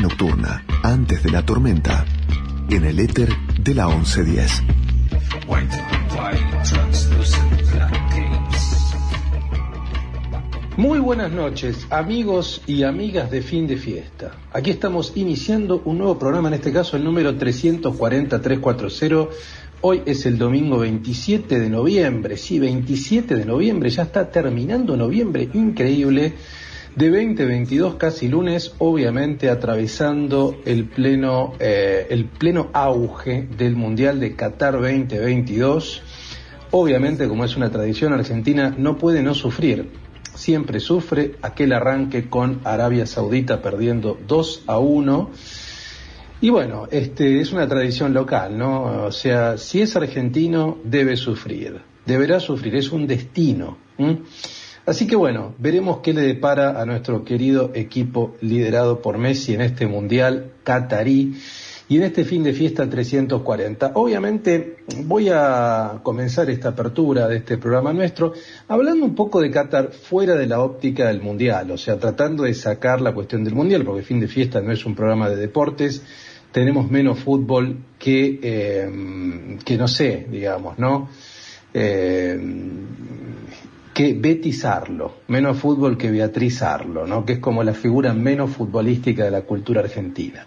Nocturna, antes de la tormenta, en el éter de la 1110. Muy buenas noches, amigos y amigas de fin de fiesta. Aquí estamos iniciando un nuevo programa, en este caso el número 340-340. Hoy es el domingo 27 de noviembre, sí, 27 de noviembre, ya está terminando noviembre, increíble de 2022, casi lunes, obviamente atravesando el pleno, eh, el pleno auge del Mundial de Qatar 2022. Obviamente, como es una tradición, Argentina no puede no sufrir. Siempre sufre aquel arranque con Arabia Saudita perdiendo 2 a 1. Y bueno, este es una tradición local, ¿no? O sea, si es argentino, debe sufrir. Deberá sufrir, es un destino. Así que bueno, veremos qué le depara a nuestro querido equipo liderado por Messi en este Mundial Qatarí y en este fin de fiesta 340. Obviamente voy a comenzar esta apertura de este programa nuestro hablando un poco de Qatar fuera de la óptica del Mundial, o sea, tratando de sacar la cuestión del Mundial, porque fin de fiesta no es un programa de deportes, tenemos menos fútbol que, eh, que no sé, digamos, ¿no? Eh, que betizarlo, menos fútbol que beatrizarlo, ¿no? que es como la figura menos futbolística de la cultura argentina.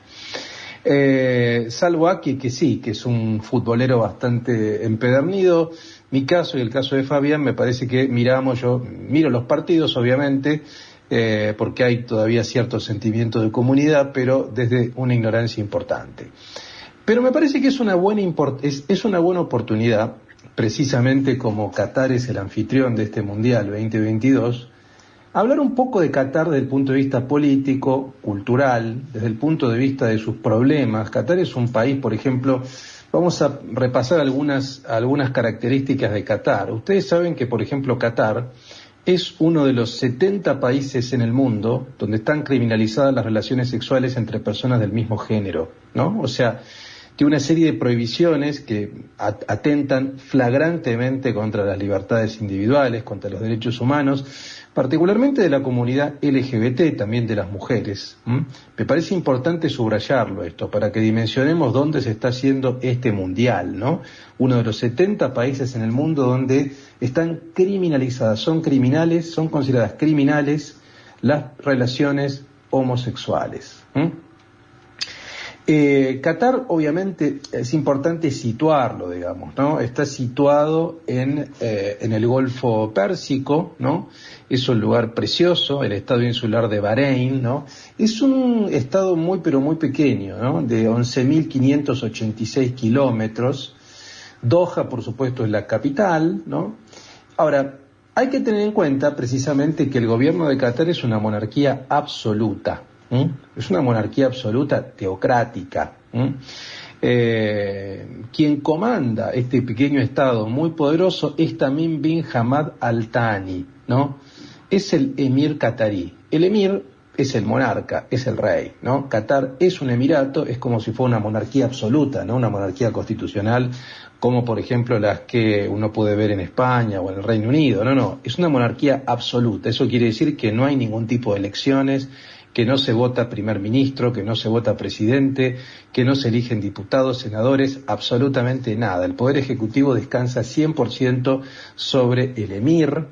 Eh, salvo aquí que sí, que es un futbolero bastante empedernido. Mi caso y el caso de Fabián me parece que miramos, yo miro los partidos obviamente, eh, porque hay todavía cierto sentimiento de comunidad, pero desde una ignorancia importante. Pero me parece que es una buena, es, es una buena oportunidad precisamente como Qatar es el anfitrión de este Mundial 2022, hablar un poco de Qatar desde el punto de vista político, cultural, desde el punto de vista de sus problemas. Qatar es un país, por ejemplo, vamos a repasar algunas, algunas características de Qatar. Ustedes saben que, por ejemplo, Qatar es uno de los 70 países en el mundo donde están criminalizadas las relaciones sexuales entre personas del mismo género, ¿no? O sea, una serie de prohibiciones que atentan flagrantemente contra las libertades individuales, contra los derechos humanos, particularmente de la comunidad LGBT, también de las mujeres. Me parece importante subrayarlo esto, para que dimensionemos dónde se está haciendo este mundial, ¿no? Uno de los 70 países en el mundo donde están criminalizadas, son criminales, son consideradas criminales las relaciones homosexuales. Eh, Qatar, obviamente, es importante situarlo, digamos, ¿no? Está situado en, eh, en el Golfo Pérsico, ¿no? Es un lugar precioso, el estado insular de Bahrein, ¿no? Es un estado muy, pero muy pequeño, ¿no? De 11.586 kilómetros. Doha, por supuesto, es la capital, ¿no? Ahora, hay que tener en cuenta precisamente que el gobierno de Qatar es una monarquía absoluta, Es una monarquía absoluta teocrática. Eh, quien comanda este pequeño estado muy poderoso es Tamim bin Hamad Al Thani, ¿no? Es el emir qatarí. El emir es el monarca, es el rey, ¿no? Qatar es un emirato, es como si fuera una monarquía absoluta, ¿no? Una monarquía constitucional, como por ejemplo las que uno puede ver en España o en el Reino Unido. No, no, es una monarquía absoluta. Eso quiere decir que no hay ningún tipo de elecciones, que no se vota primer ministro, que no se vota presidente, que no se eligen diputados, senadores, absolutamente nada. El Poder Ejecutivo descansa 100% sobre el emir,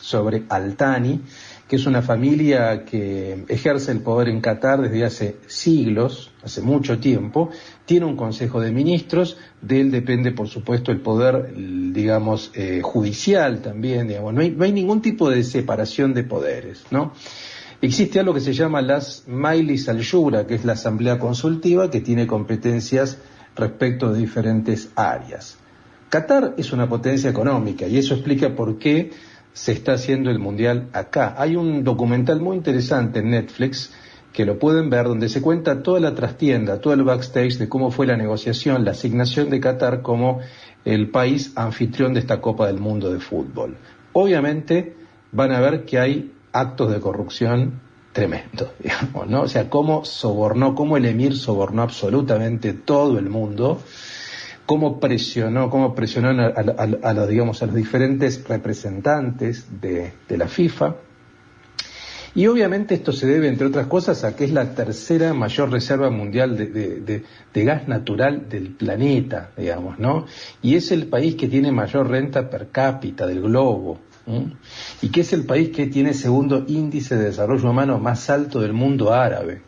sobre Altani, que es una familia que ejerce el poder en Qatar desde hace siglos, hace mucho tiempo, tiene un Consejo de Ministros, de él depende, por supuesto, el poder, digamos, eh, judicial también, digamos, no hay, no hay ningún tipo de separación de poderes, ¿no? Existe algo que se llama las Mailis al que es la asamblea consultiva que tiene competencias respecto de diferentes áreas. Qatar es una potencia económica y eso explica por qué se está haciendo el mundial acá. Hay un documental muy interesante en Netflix que lo pueden ver donde se cuenta toda la trastienda, todo el backstage de cómo fue la negociación, la asignación de Qatar como el país anfitrión de esta Copa del Mundo de Fútbol. Obviamente van a ver que hay actos de corrupción tremendo, digamos, ¿no? O sea, cómo sobornó, cómo el emir sobornó absolutamente todo el mundo, cómo presionó, cómo presionó a, los, digamos, a los diferentes representantes de, la FIFA. Y obviamente esto se debe, entre otras cosas, a que es la tercera mayor reserva mundial de, gas natural del planeta, digamos, ¿no? Y es el país que tiene mayor renta per cápita del globo. Y que es el país que tiene segundo índice de desarrollo humano más alto del mundo árabe,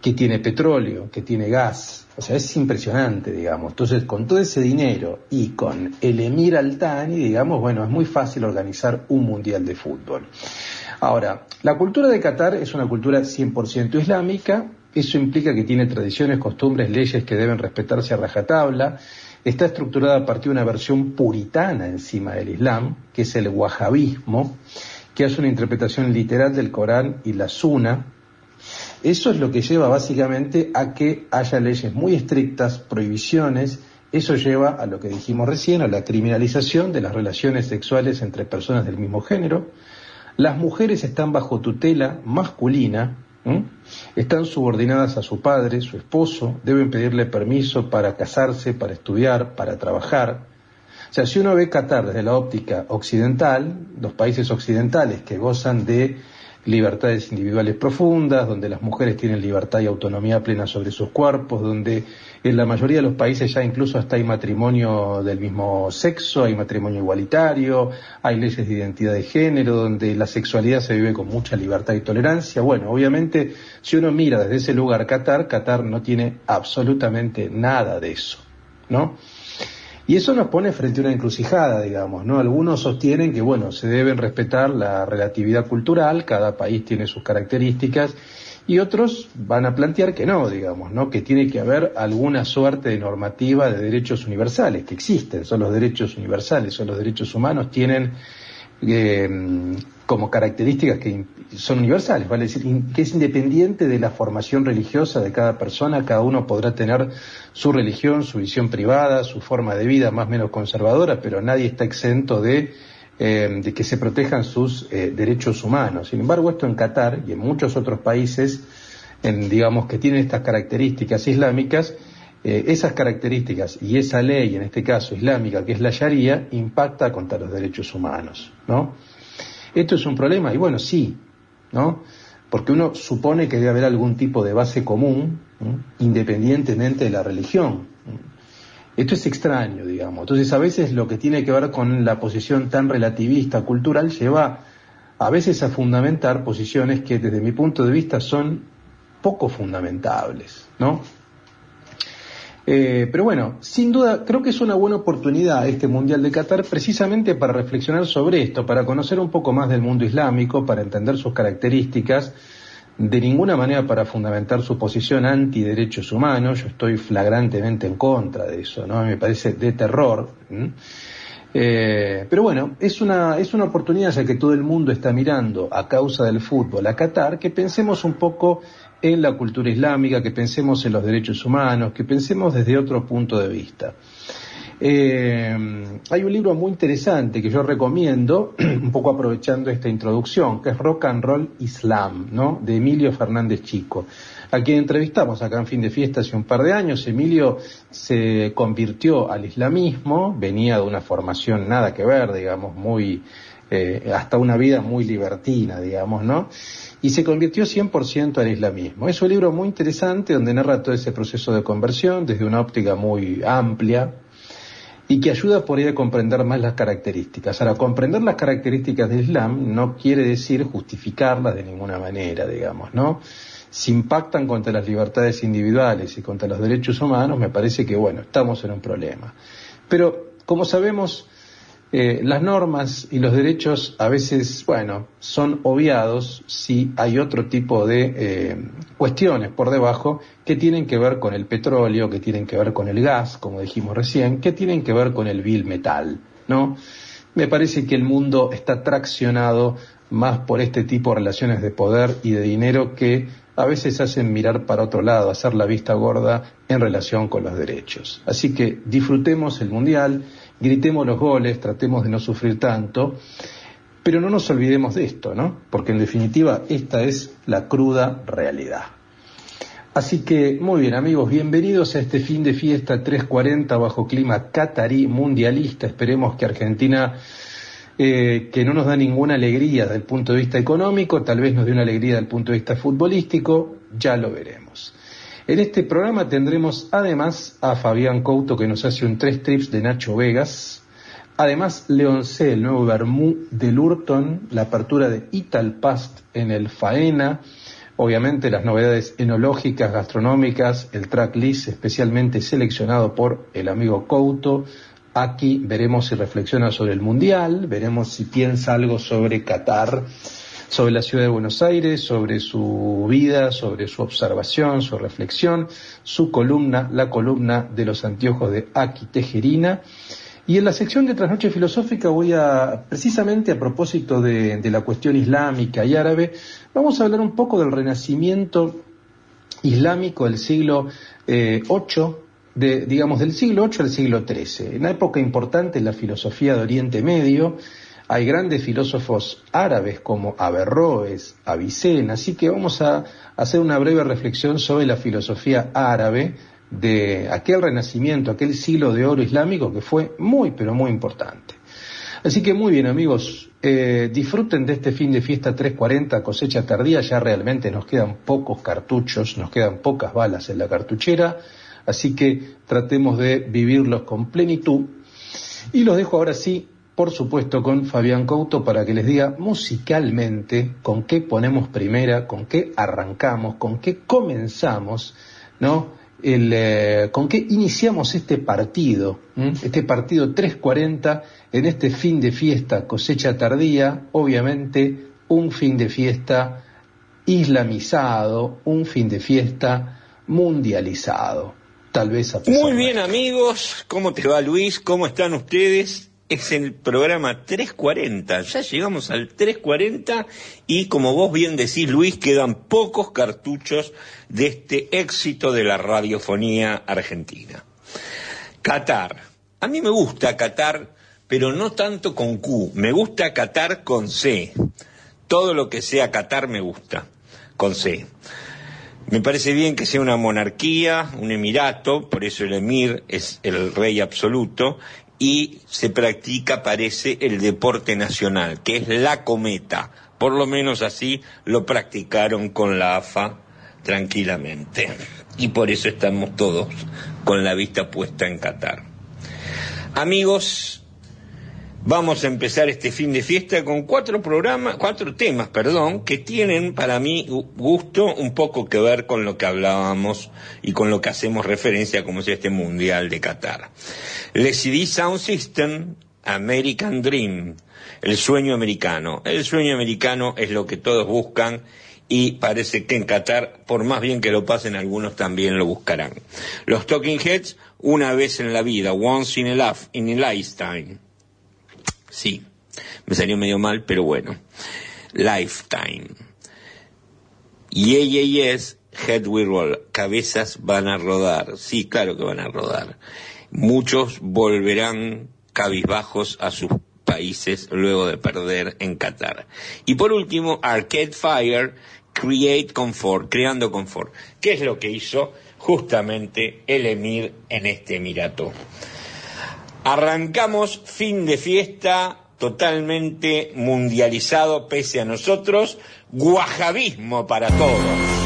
que tiene petróleo, que tiene gas, o sea, es impresionante, digamos. Entonces, con todo ese dinero y con el Emir Altani, digamos, bueno, es muy fácil organizar un mundial de fútbol. Ahora, la cultura de Qatar es una cultura 100% islámica, eso implica que tiene tradiciones, costumbres, leyes que deben respetarse a rajatabla, está estructurada a partir de una versión puritana encima del Islam, que es el wahabismo, que hace una interpretación literal del Corán y la Sunna, eso es lo que lleva básicamente a que haya leyes muy estrictas, prohibiciones, eso lleva a lo que dijimos recién, a la criminalización de las relaciones sexuales entre personas del mismo género. Las mujeres están bajo tutela masculina, están subordinadas a su padre, su esposo, deben pedirle permiso para casarse, para estudiar, para trabajar. O sea, si uno ve Qatar desde la óptica occidental, los países occidentales que gozan de libertades individuales profundas, donde las mujeres tienen libertad y autonomía plena sobre sus cuerpos, donde en la mayoría de los países ya incluso hasta hay matrimonio del mismo sexo, hay matrimonio igualitario, hay leyes de identidad de género, donde la sexualidad se vive con mucha libertad y tolerancia. Bueno, obviamente, si uno mira desde ese lugar Qatar, Qatar no tiene absolutamente nada de eso, ¿no? Y eso nos pone frente a una encrucijada, digamos, ¿no? Algunos sostienen que, bueno, se deben respetar la relatividad cultural, cada país tiene sus características, y otros van a plantear que no, digamos, ¿no? Que tiene que haber alguna suerte de normativa de derechos universales, que existen, son los derechos universales, son los derechos humanos, tienen eh, como características que son universales, vale decir, que es independiente de la formación religiosa de cada persona, cada uno podrá tener su religión, su visión privada, su forma de vida más o menos conservadora, pero nadie está exento de, eh, de que se protejan sus eh, derechos humanos. Sin embargo, esto en Qatar y en muchos otros países, en, digamos, que tienen estas características islámicas, eh, esas características y esa ley, en este caso islámica, que es la Sharia, impacta contra los derechos humanos, ¿no? ¿Esto es un problema? Y bueno, sí, ¿no? Porque uno supone que debe haber algún tipo de base común, independientemente de la religión. Esto es extraño, digamos. Entonces, a veces lo que tiene que ver con la posición tan relativista cultural lleva a veces a fundamentar posiciones que desde mi punto de vista son poco fundamentables, ¿no? Eh, pero bueno, sin duda creo que es una buena oportunidad este Mundial de Qatar precisamente para reflexionar sobre esto, para conocer un poco más del mundo islámico, para entender sus características, de ninguna manera para fundamentar su posición anti derechos humanos, yo estoy flagrantemente en contra de eso, ¿no? Me parece de terror. Eh, pero bueno, es una, es una oportunidad ya que todo el mundo está mirando a causa del fútbol a Qatar, que pensemos un poco en la cultura islámica, que pensemos en los derechos humanos, que pensemos desde otro punto de vista. Eh, hay un libro muy interesante que yo recomiendo, un poco aprovechando esta introducción, que es Rock and Roll Islam, ¿no? De Emilio Fernández Chico, a quien entrevistamos acá en fin de fiesta hace un par de años. Emilio se convirtió al islamismo, venía de una formación nada que ver, digamos, muy, eh, hasta una vida muy libertina, digamos, ¿no? y se convirtió 100% al islamismo. Es un libro muy interesante donde narra todo ese proceso de conversión desde una óptica muy amplia y que ayuda por ahí a comprender más las características. Ahora, comprender las características del Islam no quiere decir justificarlas de ninguna manera, digamos, ¿no? Si impactan contra las libertades individuales y contra los derechos humanos, me parece que, bueno, estamos en un problema. Pero, como sabemos, eh, las normas y los derechos a veces, bueno, son obviados si hay otro tipo de eh, cuestiones por debajo que tienen que ver con el petróleo, que tienen que ver con el gas, como dijimos recién, que tienen que ver con el vil metal, ¿no? Me parece que el mundo está traccionado más por este tipo de relaciones de poder y de dinero que a veces hacen mirar para otro lado, hacer la vista gorda en relación con los derechos. Así que disfrutemos el Mundial, gritemos los goles, tratemos de no sufrir tanto, pero no nos olvidemos de esto, ¿no? Porque en definitiva esta es la cruda realidad. Así que, muy bien amigos, bienvenidos a este fin de fiesta 340 bajo clima catarí mundialista. Esperemos que Argentina eh, que no nos da ninguna alegría desde el punto de vista económico, tal vez nos dé una alegría desde el punto de vista futbolístico, ya lo veremos. En este programa tendremos además a Fabián Couto que nos hace un tres trips de Nacho Vegas, además Leoncé, el nuevo Bermú de Lurton, la apertura de Italpast en el Faena, obviamente las novedades enológicas, gastronómicas, el tracklist especialmente seleccionado por el amigo Couto, Aquí veremos si reflexiona sobre el Mundial, veremos si piensa algo sobre Qatar, sobre la ciudad de Buenos Aires, sobre su vida, sobre su observación, su reflexión, su columna, la columna de los anteojos de Aki Tejerina. Y en la sección de Trasnoche Filosófica voy a, precisamente a propósito de, la cuestión islámica y árabe, vamos a hablar un poco del renacimiento islámico del siglo eh, de, digamos, del siglo VIII al siglo XIII. Una época importante en la filosofía de Oriente Medio. Hay grandes filósofos árabes como Averroes, Avicena, así que vamos a hacer una breve reflexión sobre la filosofía árabe de aquel renacimiento, aquel siglo de oro islámico que fue muy, pero muy importante. Así que muy bien amigos, eh, disfruten de este fin de fiesta 340 cosecha tardía, ya realmente nos quedan pocos cartuchos, nos quedan pocas balas en la cartuchera. Así que tratemos de vivirlos con plenitud. Y los dejo ahora sí, por supuesto, con Fabián Couto para que les diga musicalmente con qué ponemos primera, con qué arrancamos, con qué comenzamos, ¿no? Eh, con qué iniciamos este partido, este partido 340 en este fin de fiesta, cosecha tardía, obviamente un fin de fiesta islamizado, un fin de fiesta mundializado tal vez Muy bien amigos, ¿cómo te va Luis? ¿Cómo están ustedes? Es el programa 340, ya llegamos al 340 y como vos bien decís Luis, quedan pocos cartuchos de este éxito de la radiofonía argentina. Qatar. A mí me gusta Qatar, pero no tanto con Q, me gusta Qatar con C. Todo lo que sea Qatar me gusta, con C. Me parece bien que sea una monarquía, un emirato, por eso el emir es el rey absoluto, y se practica, parece, el deporte nacional, que es la cometa. Por lo menos así lo practicaron con la AFA tranquilamente. Y por eso estamos todos con la vista puesta en Qatar. Amigos, Vamos a empezar este fin de fiesta con cuatro programas, cuatro temas, perdón, que tienen para mí gusto un poco que ver con lo que hablábamos y con lo que hacemos referencia como es este Mundial de Qatar. Le CD Sound System, American Dream, el sueño americano. El sueño americano es lo que todos buscan y parece que en Qatar, por más bien que lo pasen, algunos también lo buscarán. Los Talking Heads, una vez en la vida, once in a, life, in a lifetime. Sí, me salió medio mal, pero bueno. Lifetime. Y es Head We Roll. Cabezas van a rodar. Sí, claro que van a rodar. Muchos volverán cabizbajos a sus países luego de perder en Qatar. Y por último, Arcade Fire, Create Comfort, creando confort. ¿Qué es lo que hizo justamente el emir en este emirato? Arrancamos fin de fiesta totalmente mundializado pese a nosotros, guajabismo para todos.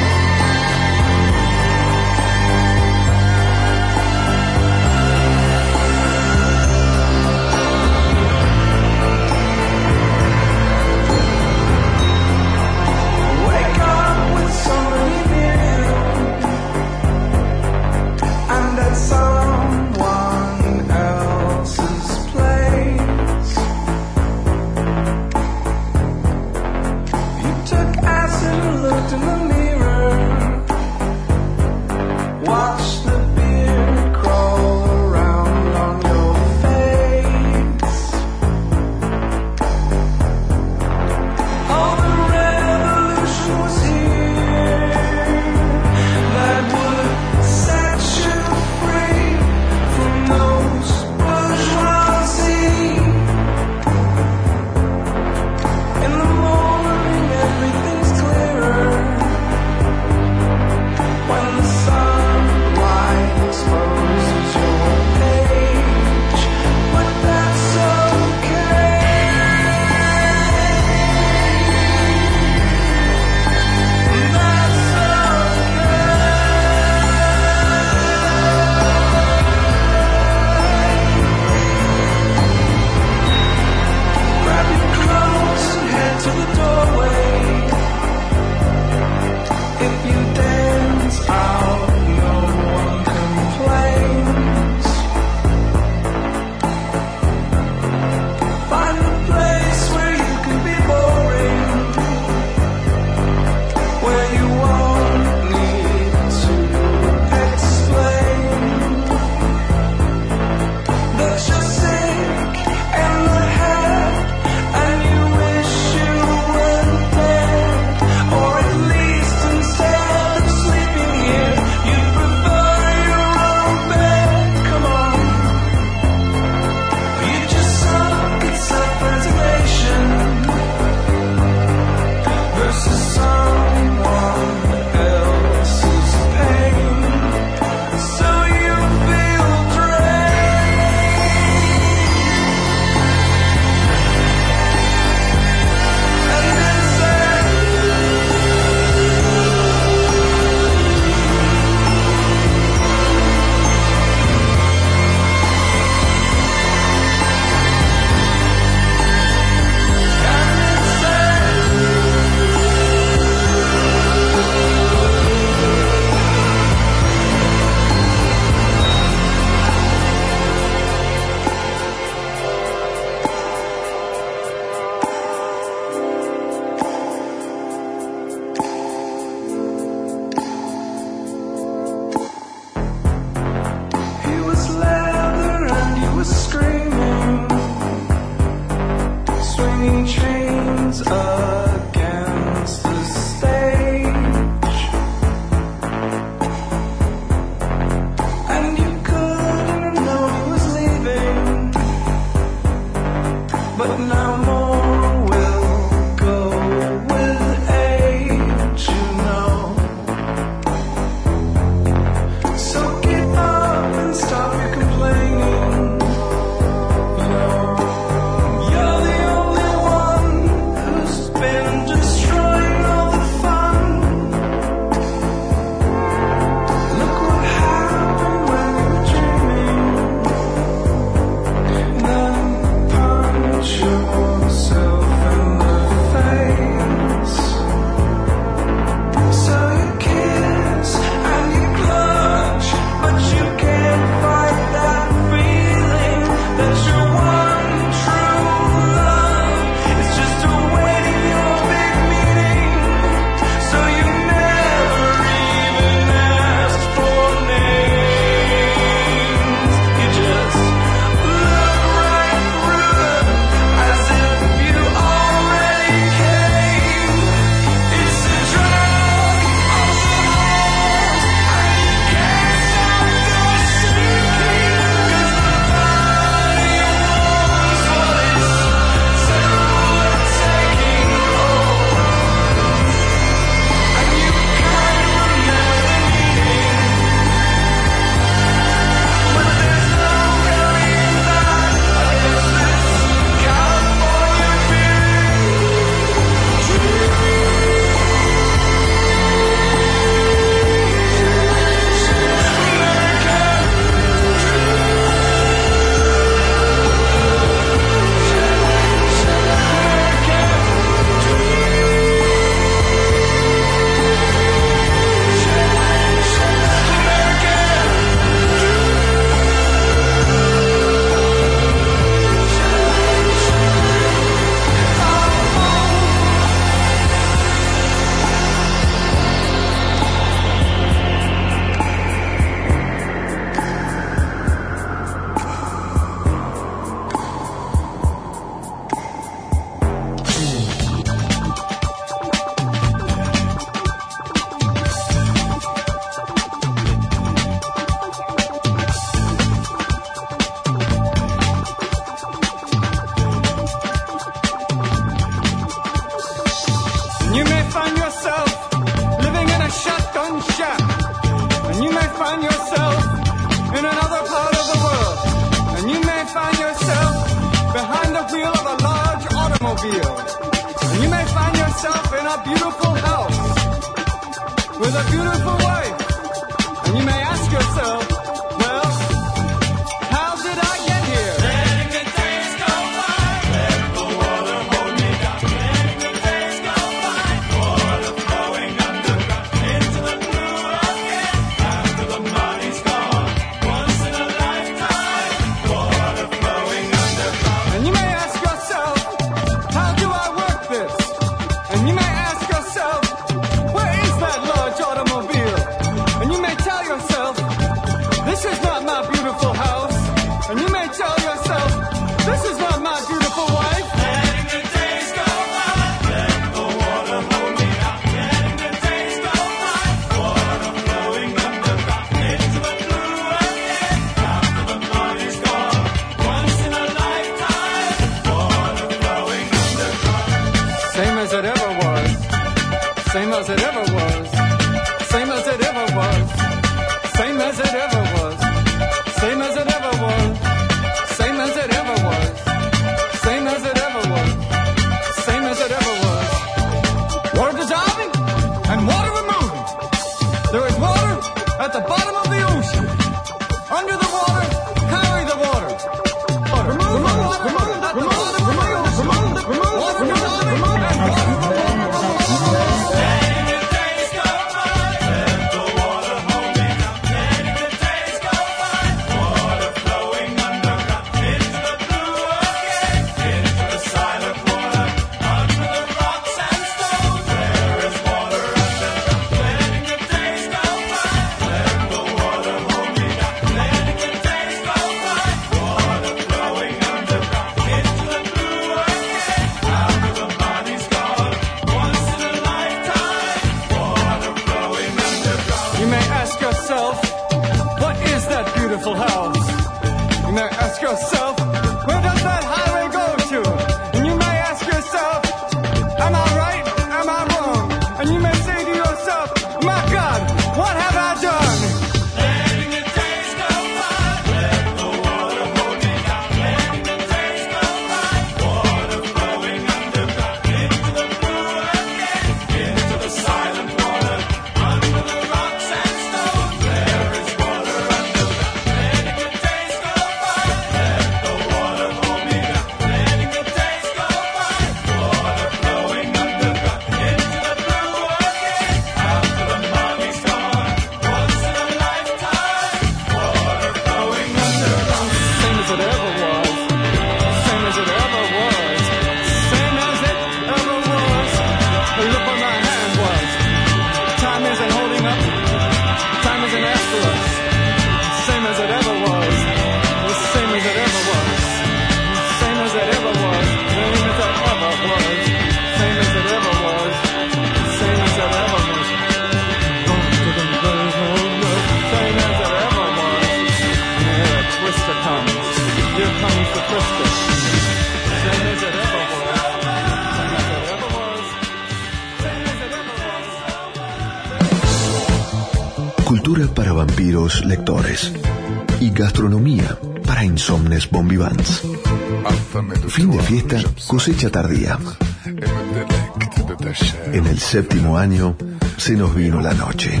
séptimo año se nos vino la noche.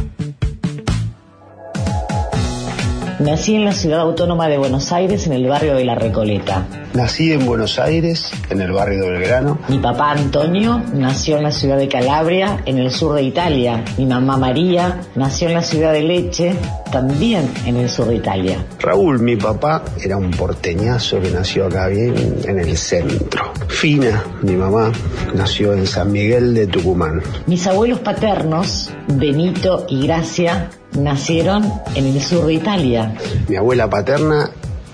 Nací en la ciudad autónoma de Buenos Aires, en el barrio de La Recoleta. Nací en Buenos Aires, en el barrio de Belgrano. Mi papá Antonio nació en la ciudad de Calabria, en el sur de Italia. Mi mamá María nació en la ciudad de Leche, también en el sur de Italia. Raúl, mi papá, era un porteñazo que nació acá bien en el centro. Fina, mi mamá, nació en San Miguel de Tucumán. Mis abuelos paternos, Benito y Gracia, nacieron en el sur de Italia. Mi abuela paterna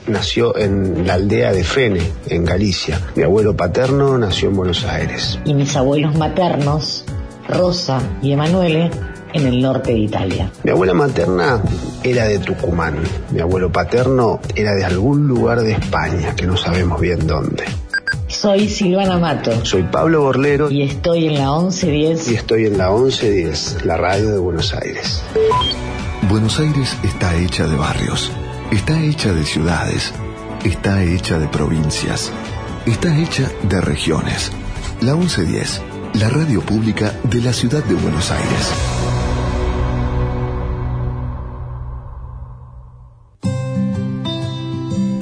nació en la aldea de Fene, en Galicia. Mi abuelo paterno nació en Buenos Aires. Y mis abuelos maternos, Rosa y Emanuele, en el norte de Italia. Mi abuela materna era de Tucumán. Mi abuelo paterno era de algún lugar de España, que no sabemos bien dónde. Soy Silvana Mato. Soy Pablo Borlero. Y estoy en la 1110. Y estoy en la 1110, la radio de Buenos Aires. Buenos Aires está hecha de barrios, está hecha de ciudades, está hecha de provincias, está hecha de regiones. La 1110, la radio pública de la ciudad de Buenos Aires.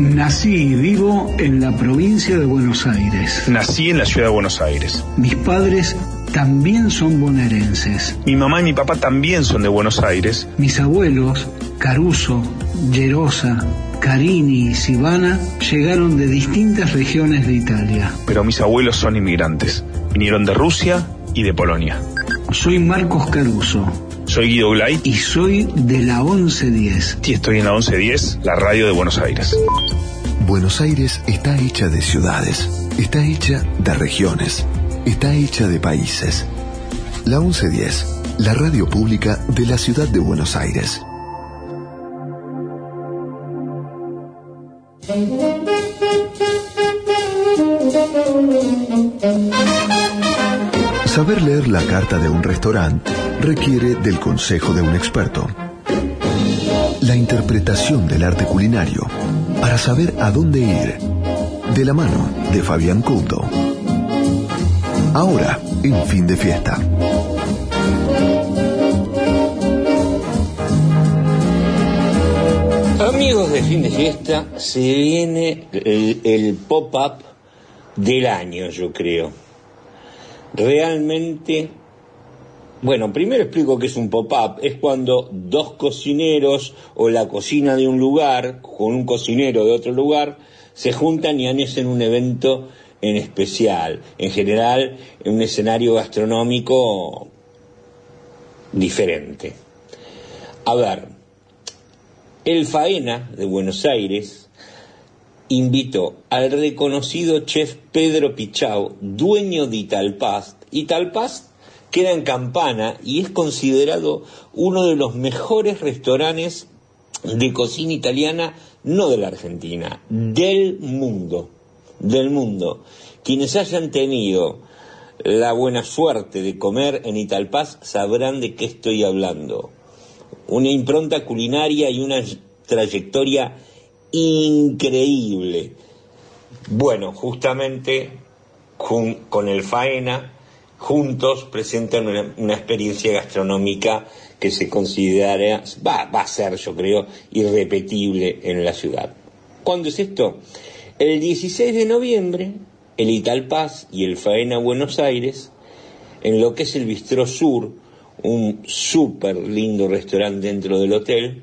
Nací y vivo en la provincia de Buenos Aires. Nací en la ciudad de Buenos Aires. Mis padres también son bonaerenses. Mi mamá y mi papá también son de Buenos Aires. Mis abuelos, Caruso, Llerosa, Carini y Sivana, llegaron de distintas regiones de Italia. Pero mis abuelos son inmigrantes. Vinieron de Rusia y de Polonia. Soy Marcos Caruso. Soy Guido Glay. Y soy de la 1110. Y estoy en la 1110, la radio de Buenos Aires. Buenos Aires está hecha de ciudades, está hecha de regiones, está hecha de países. La 1110, la radio pública de la ciudad de Buenos Aires. Saber leer la carta de un restaurante requiere del consejo de un experto. La interpretación del arte culinario para saber a dónde ir. De la mano de Fabián Couto. Ahora, en fin de fiesta. Amigos de fin de fiesta, se viene el, el pop-up del año, yo creo. Realmente bueno, primero explico qué es un pop-up. Es cuando dos cocineros o la cocina de un lugar con un cocinero de otro lugar se juntan y hacen un evento en especial. En general, en un escenario gastronómico diferente. A ver, el Faena de Buenos Aires invitó al reconocido chef Pedro Pichau, dueño de Italpast. Italpast queda en Campana y es considerado uno de los mejores restaurantes de cocina italiana, no de la Argentina, del mundo, del mundo. Quienes hayan tenido la buena suerte de comer en Italpaz sabrán de qué estoy hablando. Una impronta culinaria y una trayectoria increíble. Bueno, justamente con el Faena juntos presentan una, experiencia gastronómica que se considera, va, va, a ser, yo creo, irrepetible en la ciudad. ¿Cuándo es esto? El 16 de noviembre, el Italpaz y el Faena Buenos Aires, en lo que es el Bistró Sur, un súper lindo restaurante dentro del hotel,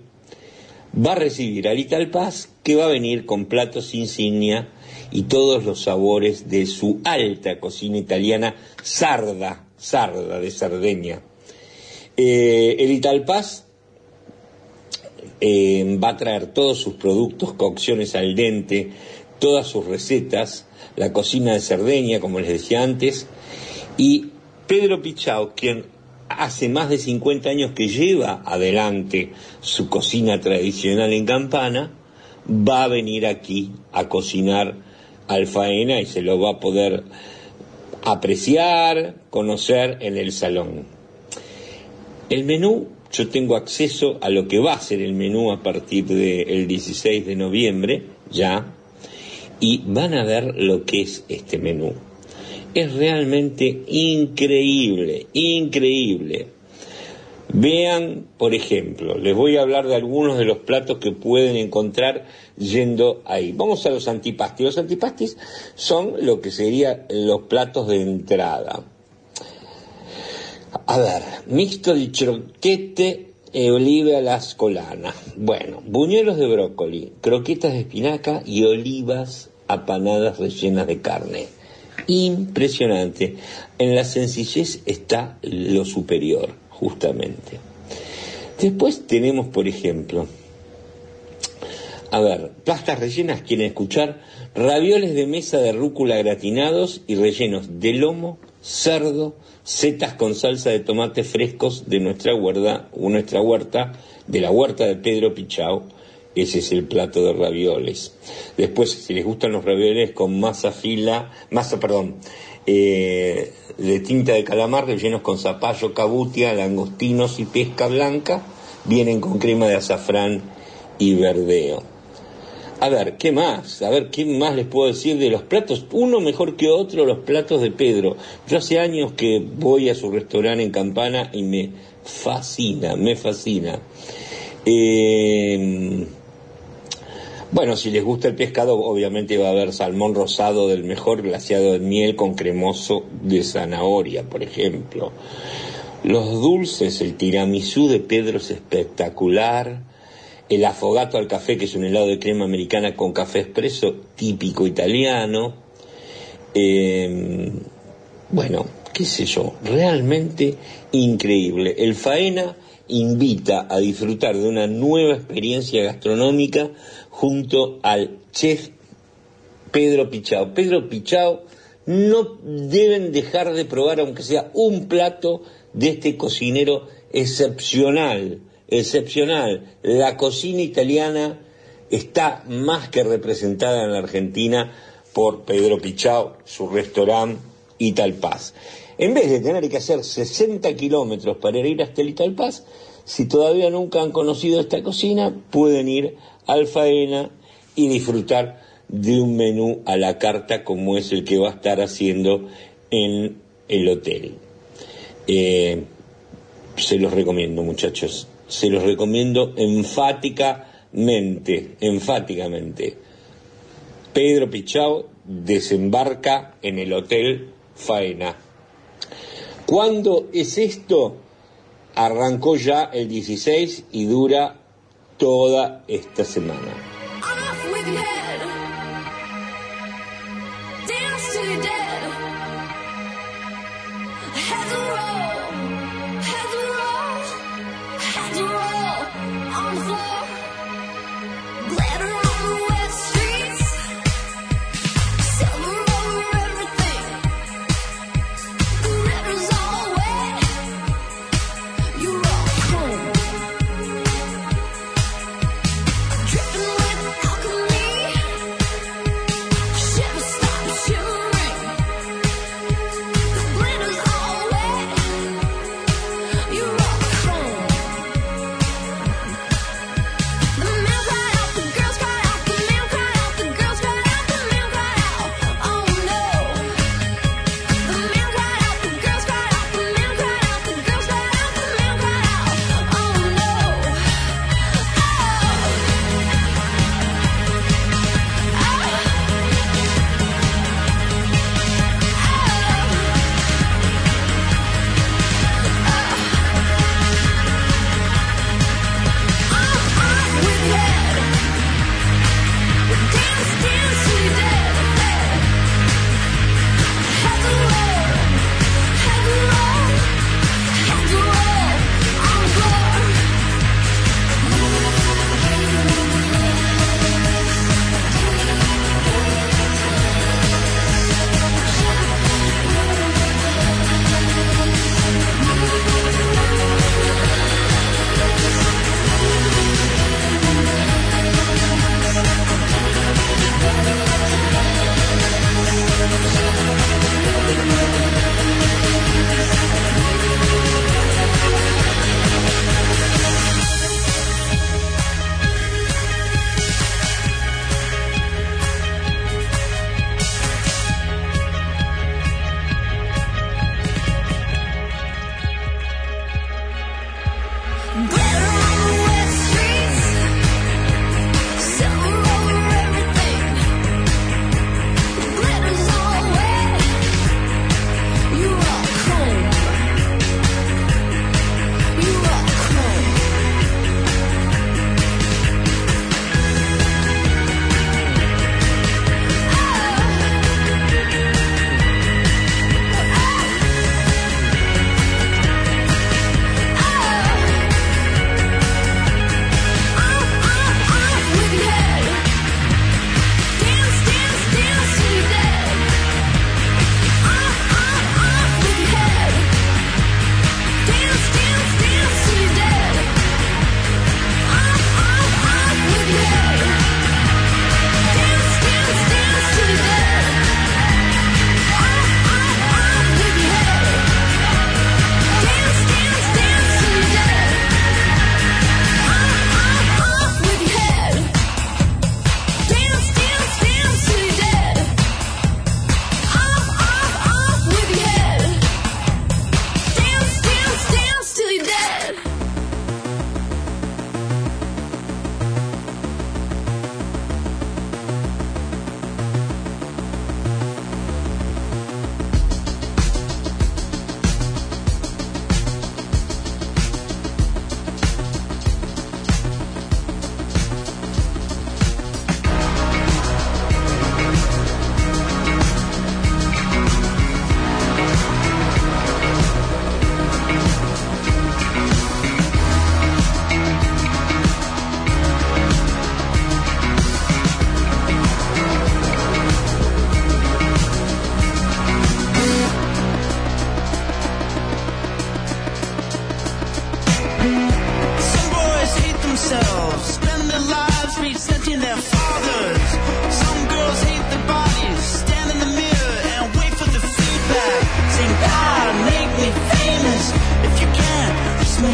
va a recibir al Italpaz que va a venir con platos insignia y todos los sabores de su alta cocina italiana, sarda, sarda de Sardeña. Eh, el Italpaz eh, va a traer todos sus productos, cocciones al dente, todas sus recetas, la cocina de Cerdeña, como les decía antes, y Pedro Pichao, quien hace más de 50 años que lleva adelante su cocina tradicional en Campana, va a venir aquí a cocinar Alfaena y se lo va a poder apreciar, conocer en el salón. El menú, yo tengo acceso a lo que va a ser el menú a partir del 16 de noviembre, ya, y van a ver lo que es este menú. Es realmente increíble, increíble. Vean, por ejemplo, les voy a hablar de algunos de los platos que pueden encontrar yendo ahí. Vamos a los antipastis. Los antipastis son lo que serían los platos de entrada. A ver, mixto de croquete e oliva a la. Bueno, buñuelos de brócoli, croquetas de espinaca y olivas apanadas rellenas de carne. Impresionante. En la sencillez está lo superior justamente. Después tenemos, por ejemplo, A ver, pastas rellenas quieren escuchar ravioles de mesa de rúcula gratinados y rellenos de lomo, cerdo, setas con salsa de tomate frescos de nuestra huerta, nuestra huerta, de la huerta de Pedro Pichao. Ese es el plato de ravioles. Después, si les gustan los ravioles con masa fila, masa, perdón, eh, de tinta de calamar rellenos con zapallo, cabutia, langostinos y pesca blanca, vienen con crema de azafrán y verdeo. A ver, ¿qué más? A ver, ¿qué más les puedo decir de los platos? Uno mejor que otro, los platos de Pedro. Yo hace años que voy a su restaurante en Campana y me fascina, me fascina. Eh, bueno, si les gusta el pescado, obviamente va a haber salmón rosado del mejor glaciado de miel con cremoso de zanahoria, por ejemplo. Los dulces, el tiramisú de Pedro es espectacular el afogato al café, que es un helado de crema americana con café expreso, típico italiano. Eh, bueno, qué sé yo, realmente increíble. El Faena invita a disfrutar de una nueva experiencia gastronómica junto al chef Pedro Pichao. Pedro Pichao no deben dejar de probar, aunque sea un plato, de este cocinero excepcional excepcional. La cocina italiana está más que representada en la Argentina por Pedro Pichao, su restaurante Italpaz. En vez de tener que hacer 60 kilómetros para ir hasta el Italpaz, si todavía nunca han conocido esta cocina, pueden ir al Faena y disfrutar de un menú a la carta como es el que va a estar haciendo en el hotel. Eh, se los recomiendo, muchachos se los recomiendo enfáticamente, enfáticamente. Pedro Pichao desembarca en el Hotel Faena. ¿Cuándo es esto? Arrancó ya el 16 y dura toda esta semana. Dripping with.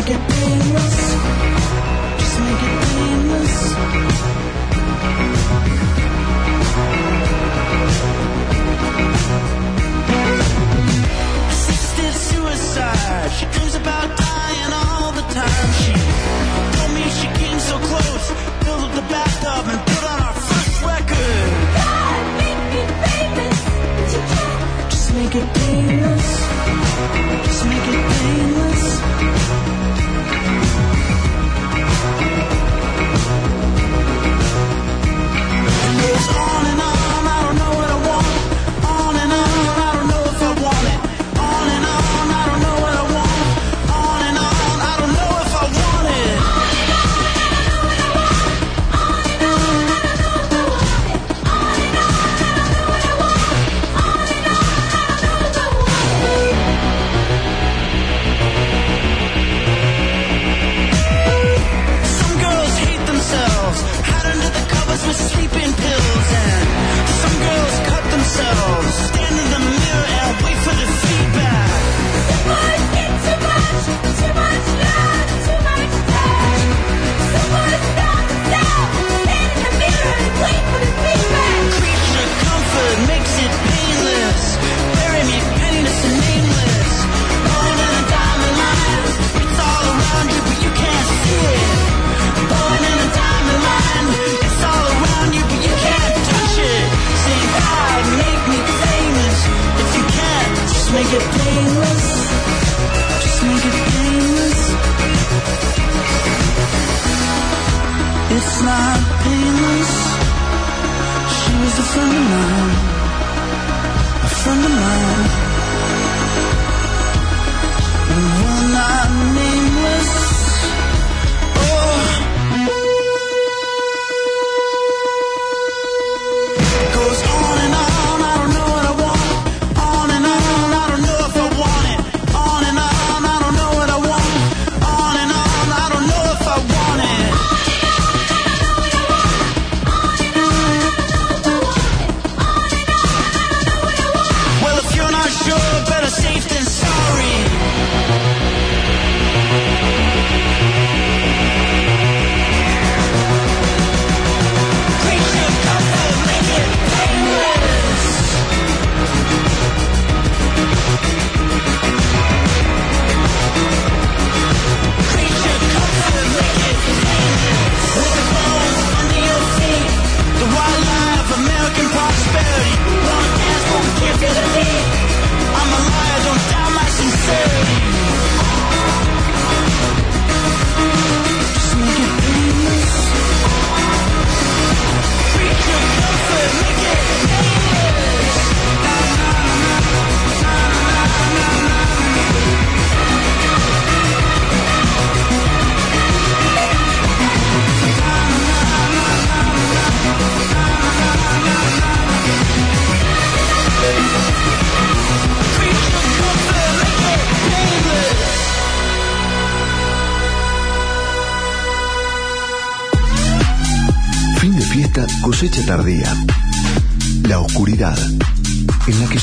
que tengo.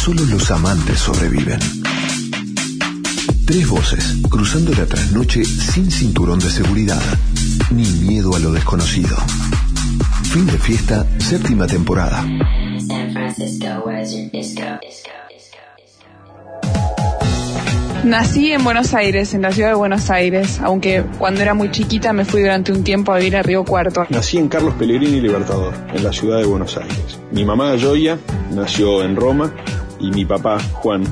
solo los amantes sobreviven. Tres voces cruzando la trasnoche sin cinturón de seguridad, ni miedo a lo desconocido. Fin de fiesta, séptima temporada. Nací en Buenos Aires, en la ciudad de Buenos Aires, aunque cuando era muy chiquita me fui durante un tiempo a vivir a Río Cuarto. Nací en Carlos Pellegrini Libertador, en la ciudad de Buenos Aires. Mi mamá Joya nació en Roma y mi papá, Juan,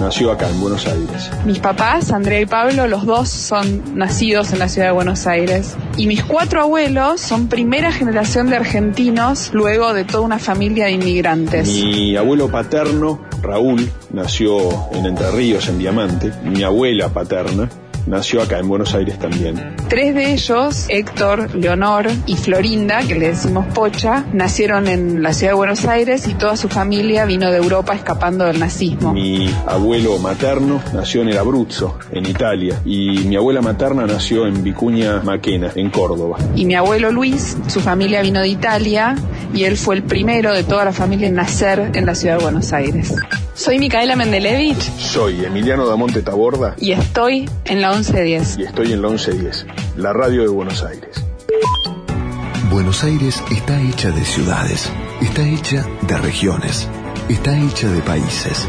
nació acá en Buenos Aires. Mis papás, Andrea y Pablo, los dos son nacidos en la ciudad de Buenos Aires. Y mis cuatro abuelos son primera generación de argentinos, luego de toda una familia de inmigrantes. Mi abuelo paterno, Raúl, nació en Entre Ríos, en Diamante. Mi abuela paterna, nació acá en Buenos Aires también. Tres de ellos, Héctor, Leonor y Florinda, que le decimos Pocha, nacieron en la ciudad de Buenos Aires y toda su familia vino de Europa escapando del nazismo. Mi abuelo materno nació en el Abruzzo, en Italia, y mi abuela materna nació en Vicuña Maquena, en Córdoba. Y mi abuelo Luis, su familia vino de Italia y él fue el primero de toda la familia en nacer en la ciudad de Buenos Aires. Soy Micaela Mendelevich Soy Emiliano Damonte Taborda y estoy en la 1110. y estoy en la 1110, la radio de Buenos Aires. Buenos Aires está hecha de ciudades, está hecha de regiones, está hecha de países.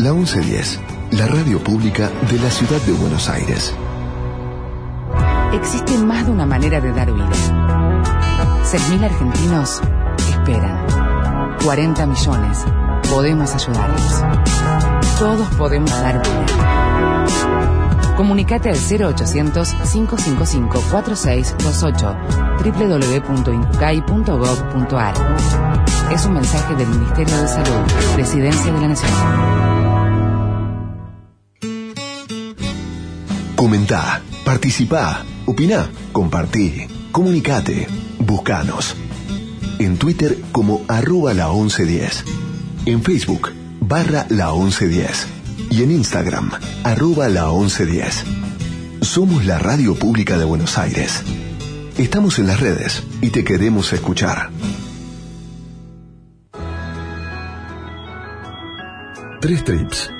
La 1110, la radio pública de la ciudad de Buenos Aires. Existe más de una manera de dar vida. 6.000 argentinos esperan. 40 millones. Podemos ayudarlos. Todos podemos dar vida. Comunicate al 0800-555-4628 www.incucay.gov.ar Es un mensaje del Ministerio de Salud, Presidencia de la Nación. Comentá, participá, opina, compartí, comunicate, buscanos. En Twitter como arroba la 1110. En Facebook barra la 1110. Y en Instagram arroba la 1110. Somos la radio pública de Buenos Aires. Estamos en las redes y te queremos escuchar. Tres trips.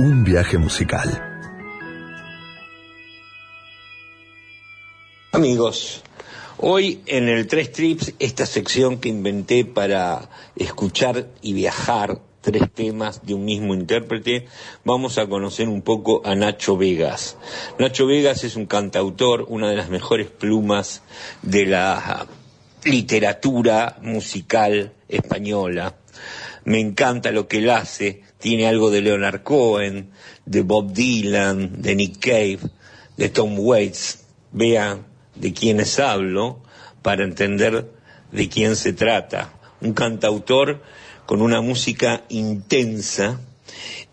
Un viaje musical. Amigos, hoy en el Tres Trips, esta sección que inventé para escuchar y viajar tres temas de un mismo intérprete, vamos a conocer un poco a Nacho Vegas. Nacho Vegas es un cantautor, una de las mejores plumas de la literatura musical española. Me encanta lo que él hace, tiene algo de Leonard Cohen, de Bob Dylan, de Nick Cave, de Tom Waits. Vean de quiénes hablo para entender de quién se trata. Un cantautor con una música intensa,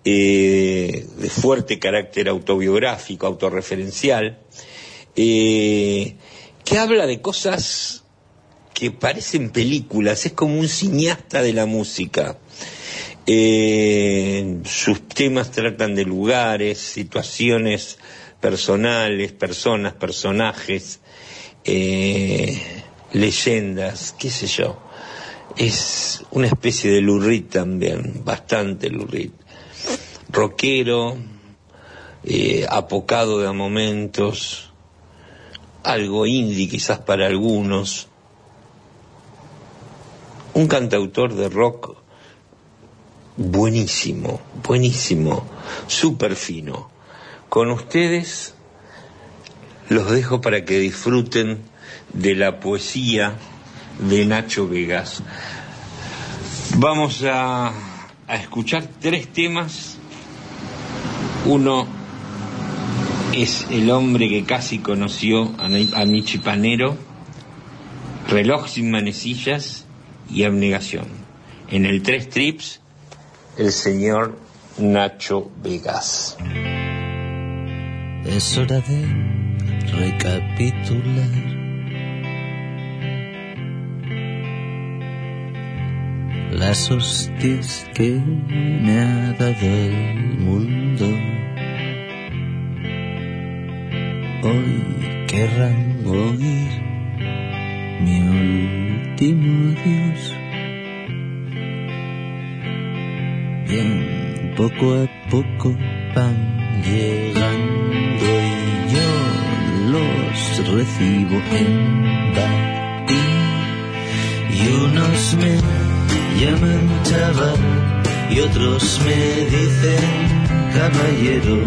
eh, de fuerte carácter autobiográfico, autorreferencial, eh, que habla de cosas que parecen películas, es como un cineasta de la música. Eh, sus temas tratan de lugares, situaciones personales, personas, personajes, leyendas, qué sé yo. Es una especie de Lurid también, bastante Lurid. Rockero, eh, apocado de a momentos, algo indie quizás para algunos. Un cantautor de rock buenísimo, buenísimo, súper fino. Con ustedes los dejo para que disfruten de la poesía de Nacho Vegas. Vamos a, a escuchar tres temas. Uno es el hombre que casi conoció a, a Michi Panero, Reloj sin manecillas y Abnegación. En el Tres Trips, el señor Nacho Vegas. Es hora de recapitular las hostias que me ha dado el mundo. Hoy querrán oír mi último adiós. Bien, poco a poco van llegando y yo los recibo en batín. Y unos me llaman chaval y otros me dicen caballero.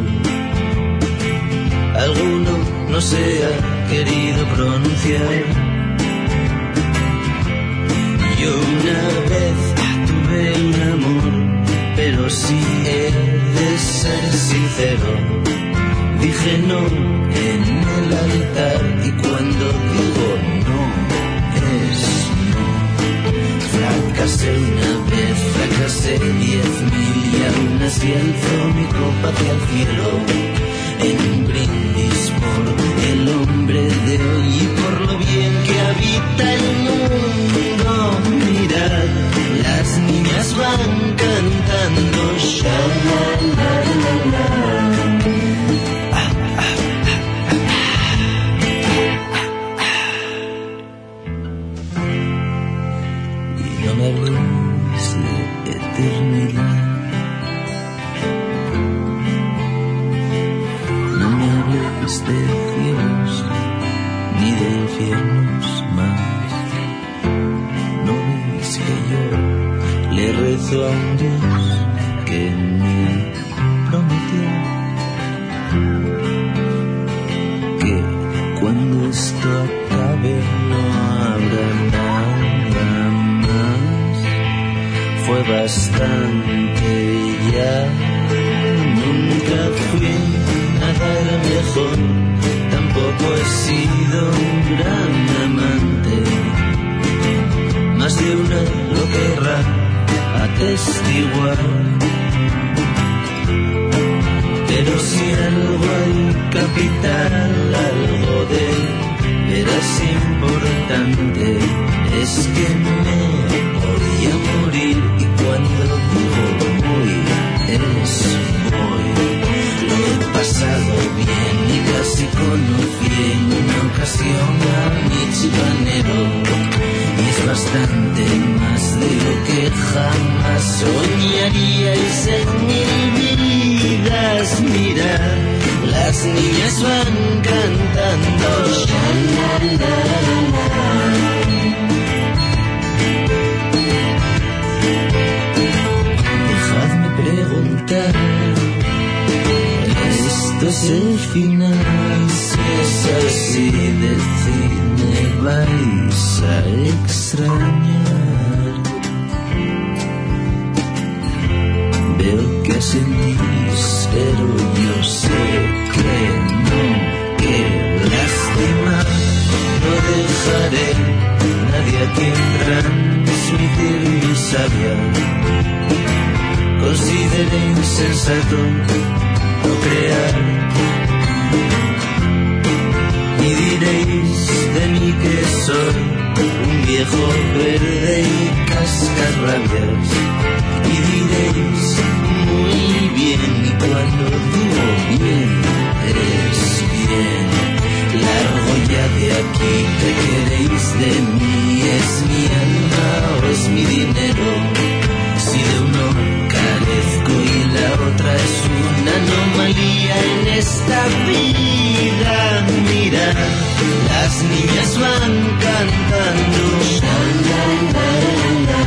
Alguno no se ha querido pronunciar. Yo una vez tuve un amor, pero si he de ser sincero, dije no en el altar y cuando Fracasé una vez, fracasé diez mil y aún así alzo mi copa hacia el cielo. en un brindis por el hombre de hoy y por lo bien que habita el mundo. Mirad, las niñas van cantando. Sha, bastante ya. Nunca fui nada mejor. Tampoco he sido un gran amante. Más de una lo querrá atestiguar. Pero si algo hay capital, algo de veras importante, es que me voy a morir voy. Lo he pasado bien y casi conocí en una ocasión a mi chicanero. Y es bastante más de lo que jamás soñaríais en mil vidas. Mira, las niñas van cantando. Sha. Esto es el final. Si es así, decidme, vais a extrañar. Veo que sentís, pero yo sé que no, que lástima. No dejaré nadie a quien transmitir mi sabia. Consideré insensato no crear. Soy un viejo verde y cascarrabias. Y diréis muy bien, cuando digo bien, es bien. Largo ya de aquí, ¿qué queréis de mí? ¿Es mi alma o es mi dinero? Anomalía en esta vida, mira, las niñas van cantando. Muy bien, niñas.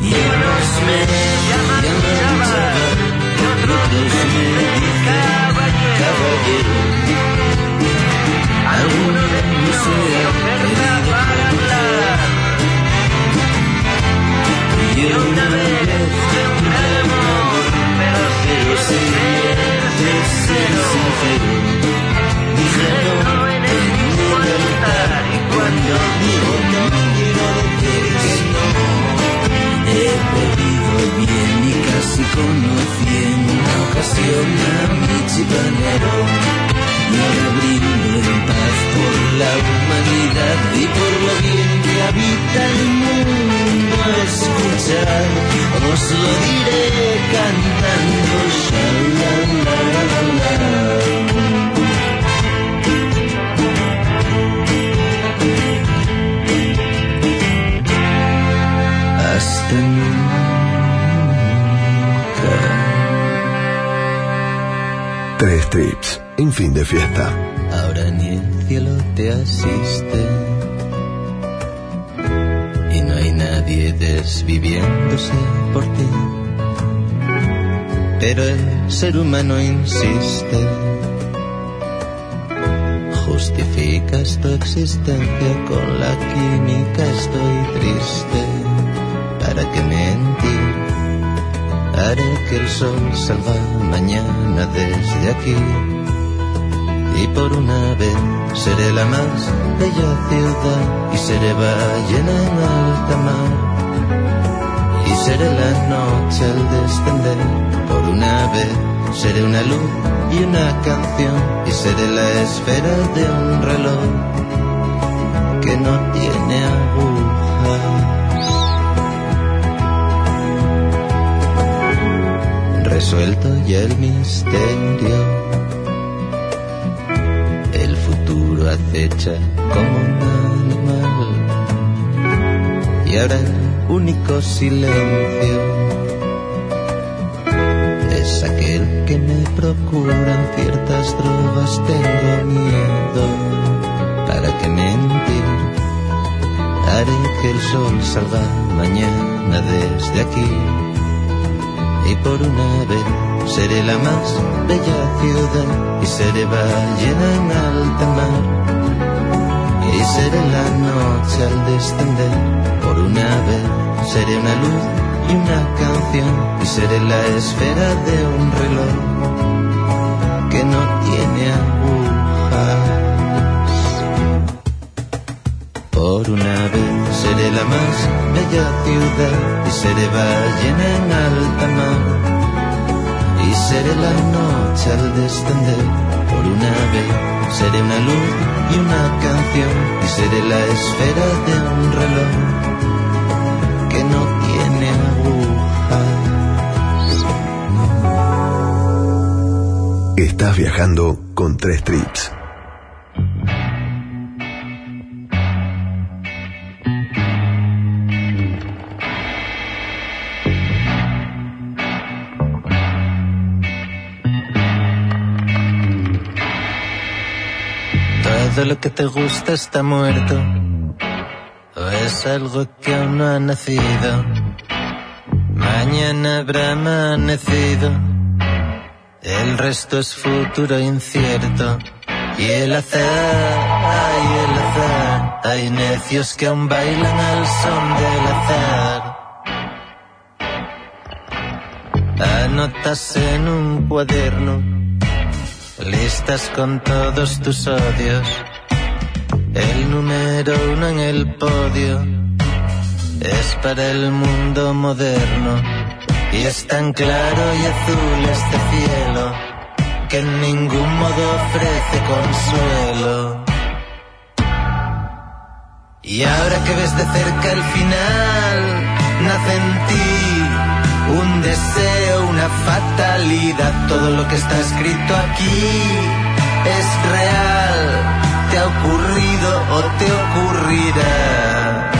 Y unos me llaman chaval, y otros me dicen caballero. Algunos no se Y ahora brindo en paz por la humanidad y por lo bien que habita el mundo. Escuchar, os lo diré cantando. Sha, la, la, la, la. Hasta nunca. Tres trips en fin de fiesta. Ahora ni el cielo te asiste nadie desviviéndose por ti. Pero el ser humano insiste, justificas tu existencia con la química. Estoy triste, ¿para qué mentir? Haré que el sol salga mañana desde aquí y por una vez seré la más bella ciudad y seré ballena en alta mar. Y seré la noche al descender por una vez. Seré una luz y una canción y seré la esfera de un reloj que no tiene agujas. Resuelto ya el misterio, el futuro acecha como un animal y ahora único silencio es aquel que me procuran ciertas drogas. Tengo miedo. ¿Para qué mentir? Haré que el sol salga mañana desde aquí. Y por una vez seré la más bella ciudad y seré ballena en alta mar. Y seré la noche al descender por una vez seré una luz y una canción y seré la esfera de un reloj que no tiene agujas. Por una vez seré la más bella ciudad y seré ballena en alta mar y seré la noche al descender por una vez seré una luz y una canción y seré la esfera de un reloj que no tiene agujas. Estás viajando con tres trips. Lo que te gusta está muerto o es algo que aún no ha nacido. Mañana habrá amanecido, el resto es futuro incierto. Y el azar, ay el azar, hay necios que aún bailan al son del azar. Anotas en un cuaderno, listas con todos tus odios. El número uno en el podio es para el mundo moderno y es tan claro y azul este cielo que en ningún modo ofrece consuelo. Y ahora que ves de cerca el final, nace en ti un deseo, una fatalidad. Todo lo que está escrito aquí es real te ha ocurrido o te ocurrirá.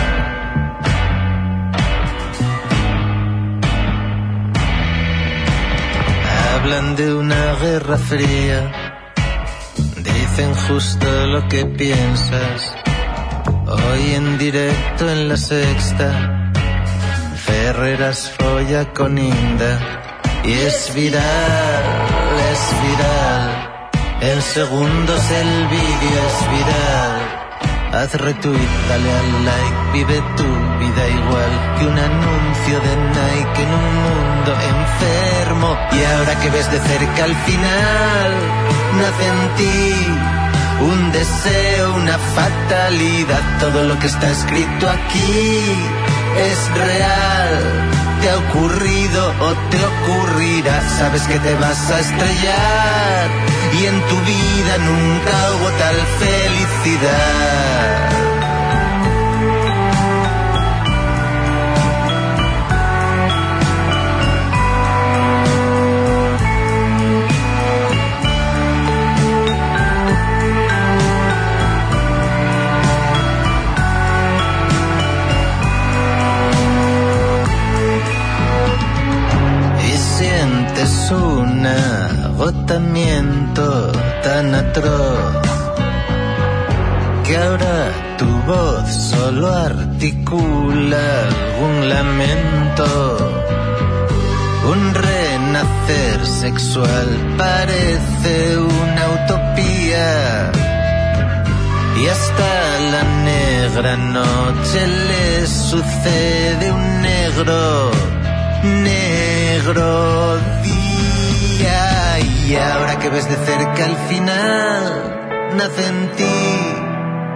Hablan de una guerra fría, dicen justo lo que piensas. Hoy en directo en la sexta, Ferreras folla con Inda y es viral, es viral. En segundos el vídeo es viral. Haz retweet, dale al like, vive tu vida igual que un anuncio de Nike en un mundo enfermo. Y ahora que ves de cerca al final, nace en ti un deseo, una fatalidad. Todo lo que está escrito aquí es real. Te ha ocurrido o te ocurrirá, sabes que te vas a estrellar y en tu vida nunca hubo tal felicidad. Agotamiento tan atroz que ahora tu voz solo articula algún lamento. Un renacer sexual parece una utopía. Y hasta la negra noche le sucede un negro, negro Y ahora que ves de cerca el final, nace en ti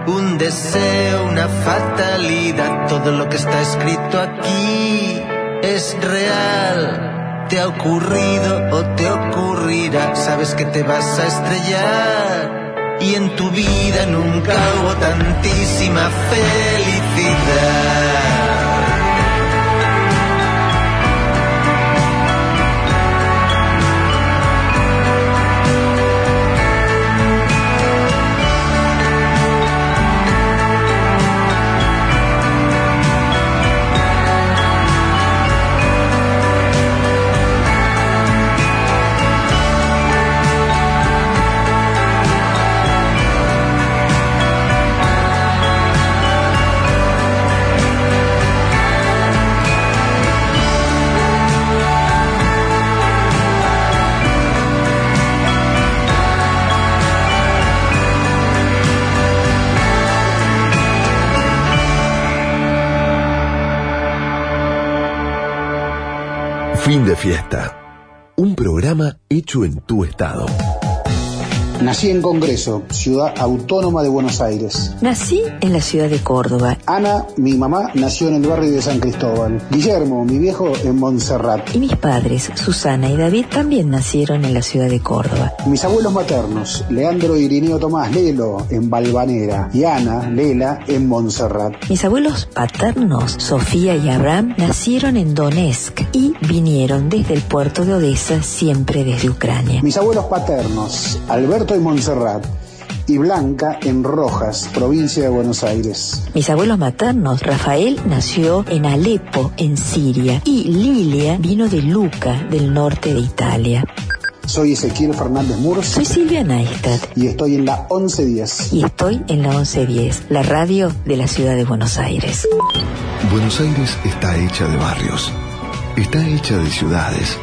un deseo, una fatalidad. Todo lo que está escrito aquí es real. Te ha ocurrido o te ocurrirá, sabes que te vas a estrellar. Y en tu vida nunca hubo tantísima felicidad. Fiesta. Un programa hecho en tu estado. Nací en Congreso, ciudad autónoma de Buenos Aires. Nací en la ciudad de Córdoba. Ana, mi mamá, nació en el barrio de San Cristóbal. Guillermo, mi viejo, en Montserrat. Y mis padres, Susana y David, también nacieron en la ciudad de Córdoba. Mis abuelos maternos, Leandro y Irineo Tomás Lelo, en Balvanera. Y Ana, Lela, en Montserrat. Mis abuelos paternos, Sofía y Abraham, nacieron en Donetsk y vinieron desde el puerto de Odessa, siempre desde Ucrania. Mis abuelos paternos, Alberto y Montserrat. Y Blanca en Rojas, provincia de Buenos Aires. Mis abuelos maternos, Rafael nació en Alepo, en Siria, y Lilia vino de Luca, del norte de Italia. Soy Ezequiel Fernández Muros. Soy Silvia Neistat. Y estoy en la 1110. Y estoy en la 1110, la radio de la ciudad de Buenos Aires. Buenos Aires está hecha de barrios, está hecha de ciudades,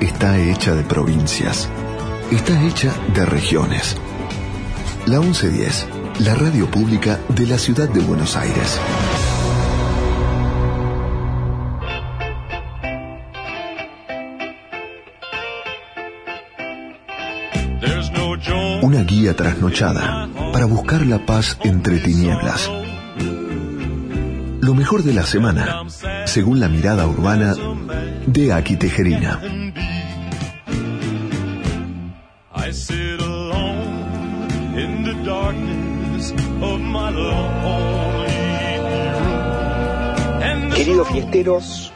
está hecha de provincias, está hecha de regiones. La 1110, la radio pública de la ciudad de Buenos Aires. Una guía trasnochada para buscar la paz entre tinieblas. Lo mejor de la semana, según la mirada urbana de Aki Tejerina. Queridos fiesteros,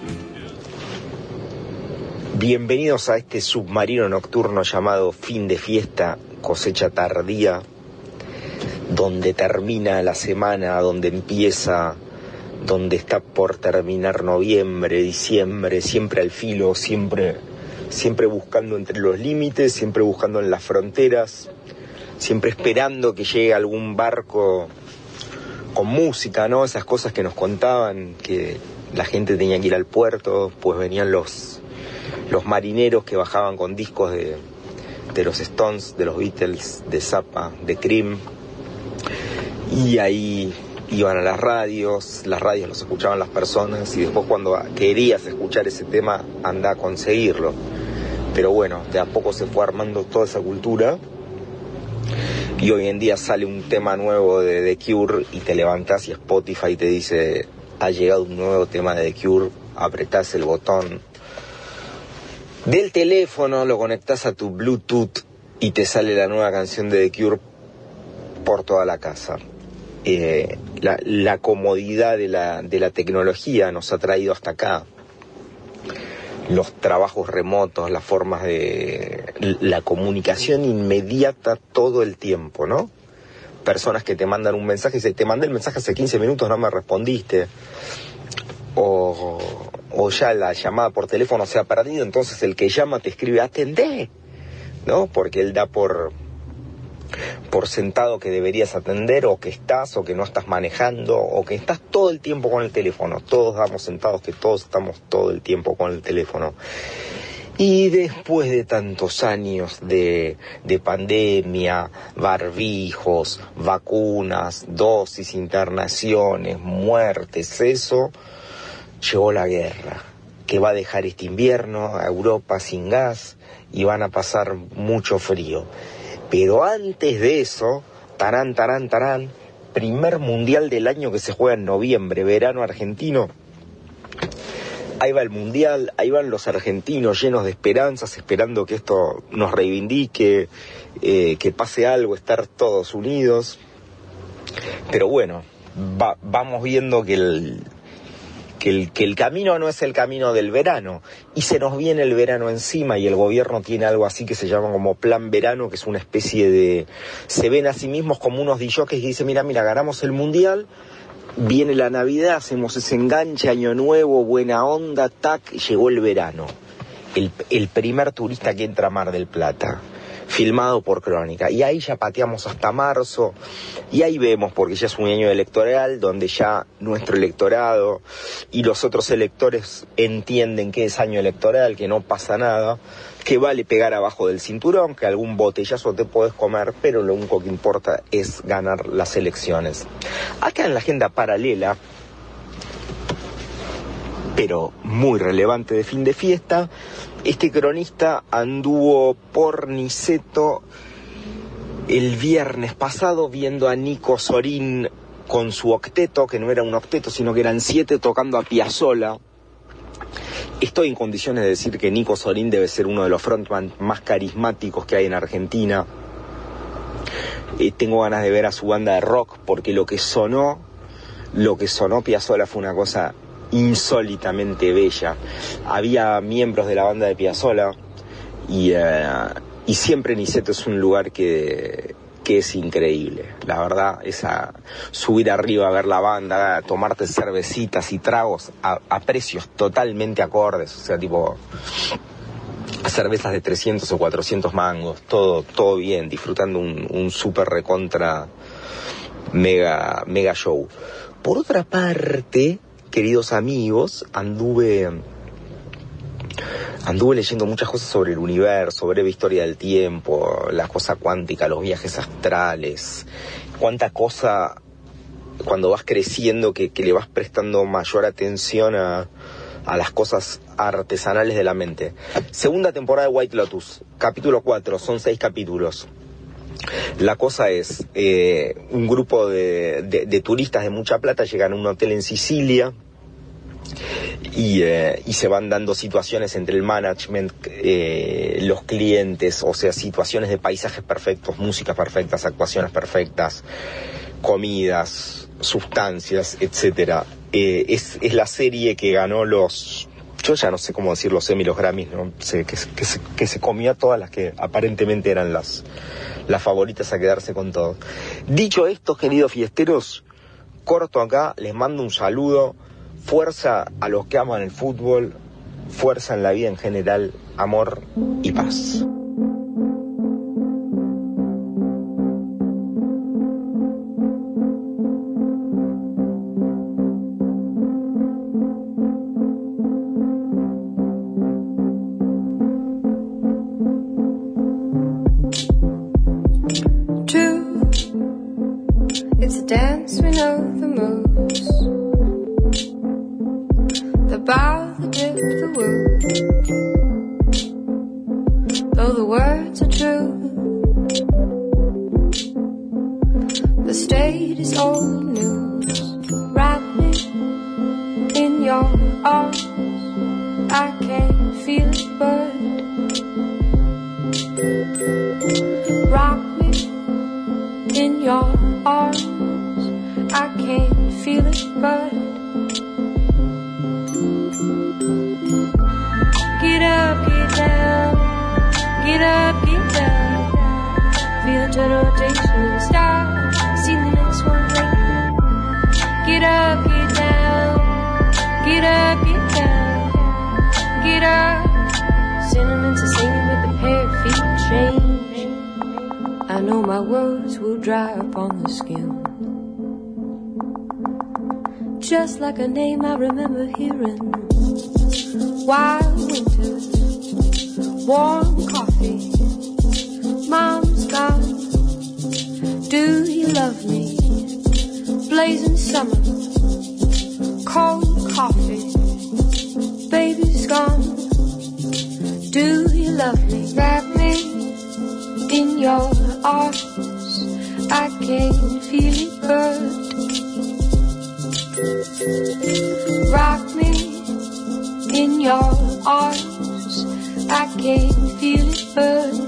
bienvenidos a este submarino nocturno llamado fin de fiesta, cosecha tardía, donde termina la semana, donde empieza, donde está por terminar noviembre, diciembre, siempre al filo, siempre, siempre buscando entre los límites, siempre buscando en las fronteras, siempre esperando que llegue algún barco con música, ¿no? Esas cosas que nos contaban, que la gente tenía que ir al puerto, pues venían los, los marineros que bajaban con discos de, de los Stones, de los Beatles, de Zappa, de Cream, y ahí iban a las radios, las radios los escuchaban las personas, y después cuando querías escuchar ese tema, anda a conseguirlo. Pero bueno, de a poco se fue armando toda esa cultura y hoy en día sale un tema nuevo de The Cure y te levantás y Spotify te dice ha llegado un nuevo tema de The Cure, apretás el botón del teléfono, lo conectás a tu Bluetooth y te sale la nueva canción de The Cure por toda la casa. Eh, la, la comodidad de la, de la tecnología nos ha traído hasta acá los trabajos remotos, las formas de la comunicación inmediata todo el tiempo, ¿no? Personas que te mandan un mensaje y dicen, te mandé el mensaje hace 15 minutos, no me respondiste. O, o ya la llamada por teléfono se ha perdido, entonces el que llama te escribe, atendé, ¿no? Porque él da por, por sentado que deberías atender o que estás o que no estás manejando o que estás todo el tiempo con el teléfono. Todos damos sentados que todos estamos todo el tiempo con el teléfono. Y después de tantos años de, de pandemia, barbijos, vacunas, dosis, internaciones, muertes, eso, llegó la guerra, que va a dejar este invierno a Europa sin gas y van a pasar mucho frío. Pero antes de eso, tarán, tarán, tarán, primer mundial del año que se juega en noviembre, verano argentino. ahí va el mundial, ahí van los argentinos llenos de esperanzas, esperando que esto nos reivindique, eh, que pase algo, estar todos unidos. Pero bueno, va- vamos viendo que el, que el, que el camino no es el camino del verano y se nos viene el verano encima y el gobierno tiene algo así que se llama como plan verano que es una especie de se ven a sí mismos como unos DJs que dicen mira mira ganamos el mundial viene la navidad hacemos ese enganche año nuevo buena onda tac llegó el verano el, el primer turista que entra a Mar del Plata filmado por Crónica. Y ahí ya pateamos hasta marzo, y ahí vemos, porque ya es un año electoral, donde ya nuestro electorado y los otros electores entienden que es año electoral, que no pasa nada, que vale pegar abajo del cinturón, que algún botellazo te puedes comer, pero lo único que importa es ganar las elecciones. Acá en la agenda paralela, pero muy relevante de fin de fiesta, este cronista anduvo por Niceto el viernes pasado viendo a Nico Sorín con su octeto, que no era un octeto, sino que eran siete tocando a Piazzola. Estoy en condiciones de decir que Nico Sorín debe ser uno de los frontman más carismáticos que hay en Argentina. Eh, tengo ganas de ver a su banda de rock porque lo que sonó, lo que sonó Piazzola fue una cosa insólitamente bella. Había miembros de la banda de Piazzola y, eh, y siempre Niceto es un lugar que, que es increíble. La verdad, esa subir arriba a ver la banda, tomarte cervecitas y tragos a, a precios totalmente acordes, o sea, tipo cervezas de 300 o 400 mangos, todo, todo bien, disfrutando un, un super recontra mega, mega show. Por otra parte, queridos amigos, anduve anduve leyendo muchas cosas sobre el universo, breve historia del tiempo, la cosa cuántica, los viajes astrales, cuánta cosa cuando vas creciendo que, le vas prestando mayor atención a, a las cosas artesanales de la mente. Segunda temporada de White Lotus, capítulo 4, son seis capítulos. La cosa es, eh, un grupo de, turistas de mucha plata llegan a un hotel en Sicilia y, eh, se van dando situaciones entre el management, eh, los clientes, o sea, situaciones de paisajes perfectos, músicas perfectas, actuaciones perfectas, comidas, sustancias, es, es la serie que ganó los, yo ya no sé cómo decir los Emmy, los Grammys, que, se- se comió a todas las que aparentemente eran las, las favoritas a quedarse con todo. Dicho esto, queridos fiesteros, corto acá, les mando un saludo, fuerza a los que aman el fútbol, fuerza en la vida en general, amor y paz. I can't feel it good. Rock me in your arms. I can't feel it good.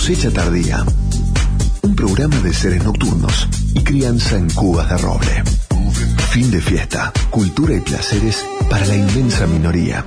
Cosecha tardía. Un programa de seres nocturnos y crianza en cubas de roble. Fin de fiesta, cultura y placeres para la inmensa minoría.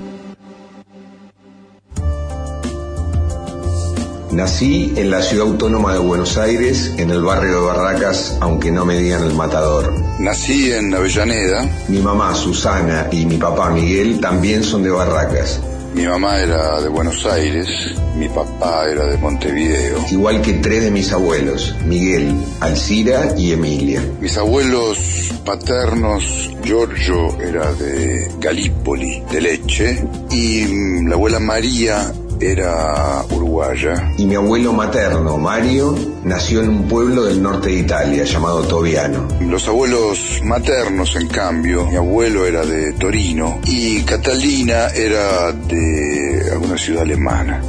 Nací en la ciudad autónoma de Buenos Aires, en el barrio de Barracas, aunque no me digan el matador. Nací en Avellaneda. Mi mamá Susana y mi papá Miguel también son de Barracas. Mi mamá era de Buenos Aires, mi papá era de Montevideo. Igual que tres de mis abuelos, Miguel, Alcira y Emilia. Mis abuelos paternos, Giorgio era de Galípoli, de Leche, y la abuela María era uruguaya. Y mi abuelo materno, Mario, nació en un pueblo del norte de Italia llamado Tobiano. Los abuelos maternos, en cambio, mi abuelo era de Torino y Catalina era de alguna ciudad alemana.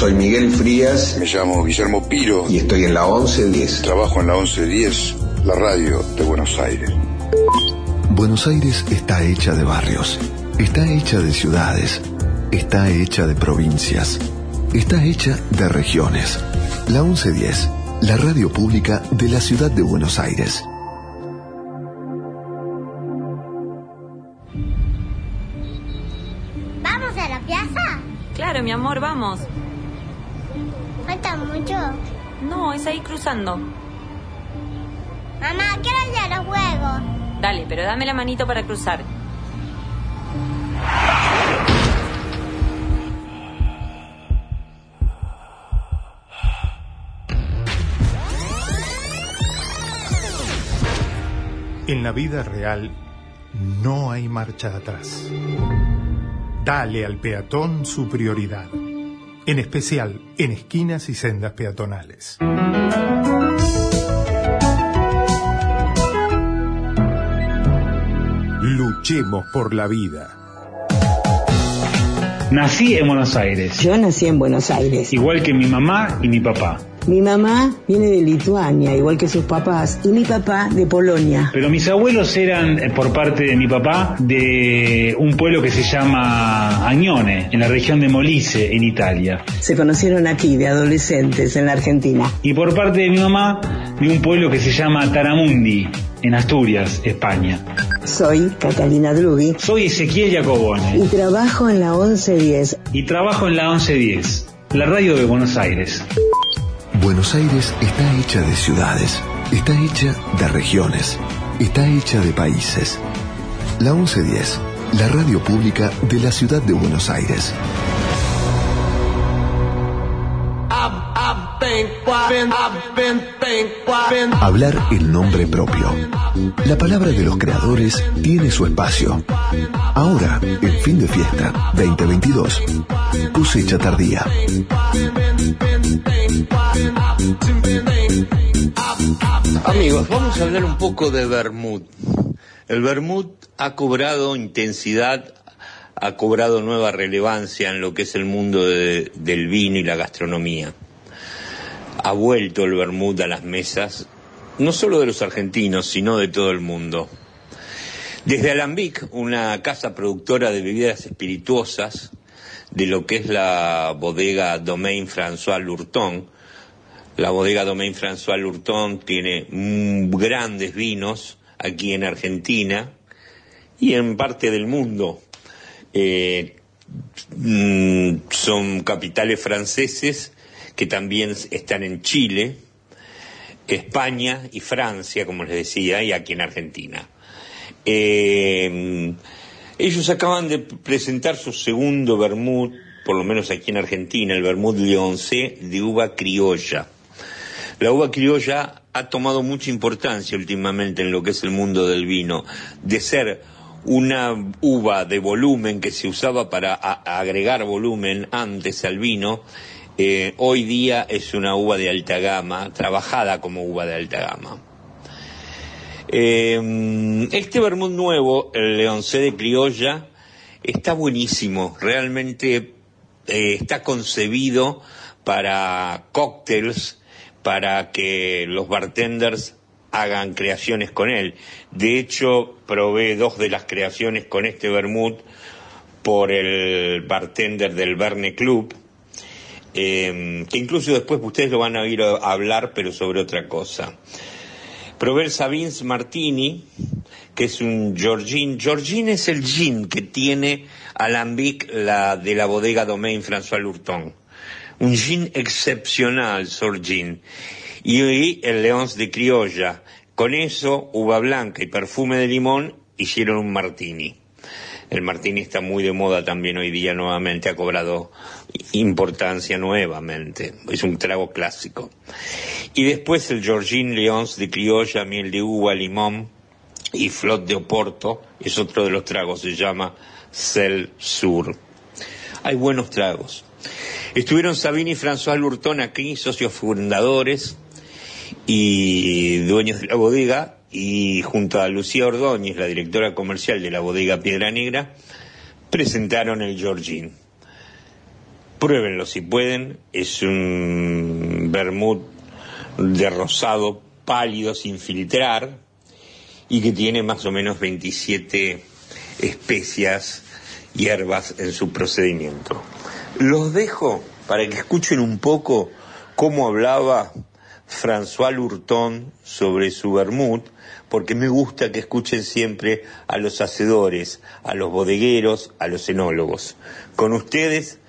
Soy Miguel Frías. Me llamo Guillermo Piro. Y estoy en la 1110. Trabajo en la 1110, la radio de Buenos Aires. Buenos Aires está hecha de barrios, está hecha de ciudades, está hecha de provincias, está hecha de regiones. La 1110, la radio pública de la ciudad de Buenos Aires. ¿Vamos a la plaza? Claro, mi amor, vamos. No, es ahí cruzando. Mamá, quiero ir a los juegos. Dale, pero dame la manito para cruzar. En la vida real no hay marcha atrás. Dale al peatón su prioridad, en especial en esquinas y sendas peatonales. Luchemos por la vida. Nací en Buenos Aires. Yo nací en Buenos Aires. Igual que mi mamá y mi papá. Mi mamá viene de Lituania, igual que sus papás, y mi papá de Polonia. Pero mis abuelos eran, eh, por parte de mi papá, de un pueblo que se llama Agnone, en la región de Molise, en Italia. Se conocieron aquí, de adolescentes, en la Argentina. Y por parte de mi mamá, de un pueblo que se llama Taramundi, en Asturias, España. Soy Catalina Drugi. Soy Ezequiel Jacobone. Y trabajo en la 1110. Y trabajo en la 1110, la radio de Buenos Aires. Buenos Aires está hecha de ciudades, está hecha de regiones, está hecha de países. La 1110, la radio pública de la ciudad de Buenos Aires. Hablar el nombre propio. La palabra de los creadores tiene su espacio. Ahora, en fin de fiesta 2022, cosecha tardía. Amigos, vamos a hablar un poco de Bermud. El Bermud ha cobrado intensidad, ha cobrado nueva relevancia en lo que es el mundo de- del vino y la gastronomía. Ha vuelto el Bermud a las mesas, no solo de los argentinos, sino de todo el mundo. Desde Alambic, una casa productora de bebidas espirituosas, de lo que es la bodega Domaine François Lurton, la bodega Domaine François Lurton tiene grandes vinos aquí en Argentina y en parte del mundo. Eh, mm, son capitales franceses que también están en Chile, España y Francia, como les decía, y aquí en Argentina. Eh, ellos acaban de presentar su segundo vermut, por lo menos aquí en Argentina, el vermut Leoncé de uva criolla. La uva criolla ha tomado mucha importancia últimamente en lo que es el mundo del vino, de ser una uva de volumen que se usaba para agregar volumen antes al vino, eh, hoy día es una uva de alta gama, trabajada como uva de alta gama. Eh, este vermut nuevo, el Leoncé de Criolla, está buenísimo. Realmente eh, está concebido para cócteles, para que los bartenders hagan creaciones con él. De hecho, probé dos de las creaciones con este vermut por el bartender del Verne Club, eh, que incluso después ustedes lo van a oír hablar, pero sobre otra cosa. Probé el Sabins Martini, que es un Georgine. Georgine es el gin que tiene Alambic la, de la bodega Domaine François Lurton. Un gin excepcional, Sor Gin. Y hoy el Leons de Criolla. Con eso, uva blanca y perfume de limón, hicieron un martini. El martini está muy de moda también hoy día nuevamente, ha cobrado importancia nuevamente. Es un trago clásico. Y después el Georgine Leons de criolla, miel de uva, limón y flot de oporto, es otro de los tragos, se llama Cel Sur. Hay buenos tragos. Estuvieron Sabine y François Lurton aquí, socios fundadores y dueños de la bodega, y junto a Lucía Ordóñez, la directora comercial de la bodega Piedra Negra, presentaron el Georgine. Pruébenlo si pueden, es un vermut de rosado pálido sin filtrar y que tiene más o menos 27 especias, hierbas en su procedimiento. Los dejo para que escuchen un poco cómo hablaba François Lurton sobre su vermut, porque me gusta que escuchen siempre a los hacedores, a los bodegueros, a los enólogos. Con ustedes,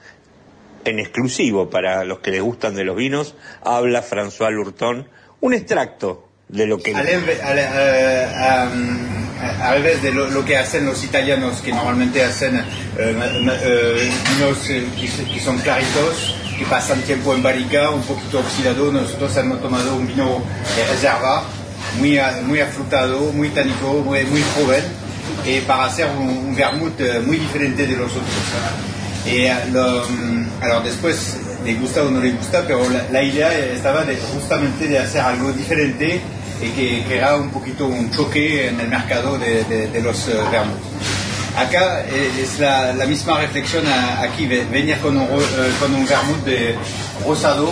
en exclusivo para los que les gustan de los vinos, habla François Lurton, un extracto de lo que... Am, al revés de lo, lo que hacen los italianos, que normalmente hacen eh, eh, vinos eh, que, que son claritos, que pasan tiempo en barrica, un poquito oxidado. Nosotros hemos tomado un vino de reserva, muy, a- muy afrutado, muy tánico, muy, muy joven, y para hacer un, un vermouth muy diferente de los otros. Eh, lo, mm, alors después le gusta o no le gusta, pero la, idea estaba de, justamente de hacer algo diferente y que crea un poquito un choque en el mercado de, de- los eh. Acá eh, es la, misma reflexión aquí, ve- venir con un, eh, con un vermouth de rosado,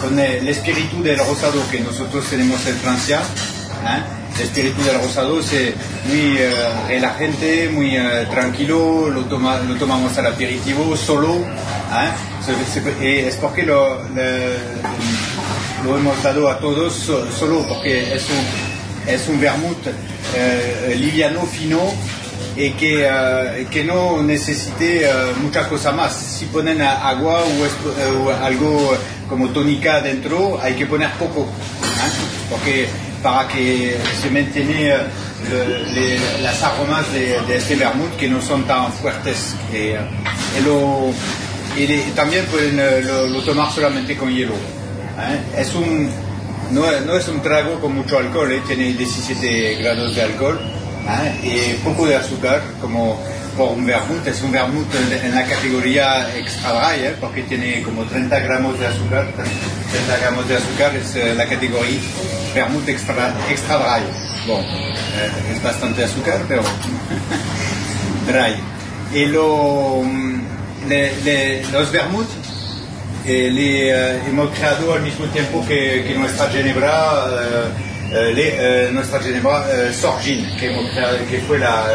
con el espíritu del rosado que nosotros tenemos en Francia. ¿eh? El espíritu del rosado es eh, muy eh, relajante, muy eh, tranquilo, lo, toma- lo tomamos al aperitivo solo. ¿eh? Se- y es porque lo, lo hemos dado a todos so- solo porque es un, es un vermouth eh, liviano, fino y que, eh, que no necesite eh, mucha cosa más. Si ponen agua o, eh, algo como tónica dentro, hay que poner poco, ¿eh? porque para que se mantenga le- las aromas de, de este vermouth que no son tan fuertes. Eh, y lo- y le- también pueden lo, lo tomar solamente con hielo. ¿eh? Es un, no, no es un trago con mucho alcohol, ¿eh? tiene 17 grados de alcohol ¿eh? y poco de azúcar, como por un vermouth. Es un vermouth en, la categoría extra dry, ¿eh? porque tiene como 30 gramos de azúcar. 30 gramos de azúcar es eh, la categoría vermouth extra, extra dry. Bon, eh, es bastante azúcar, pero dry. Y lo, le- le- los vermouth eh, le eh, hemos creado al mismo tiempo que, que nuestra Ginebra, eh, le- nuestra Ginebra Sorgin, que, hemos creado, que fue la,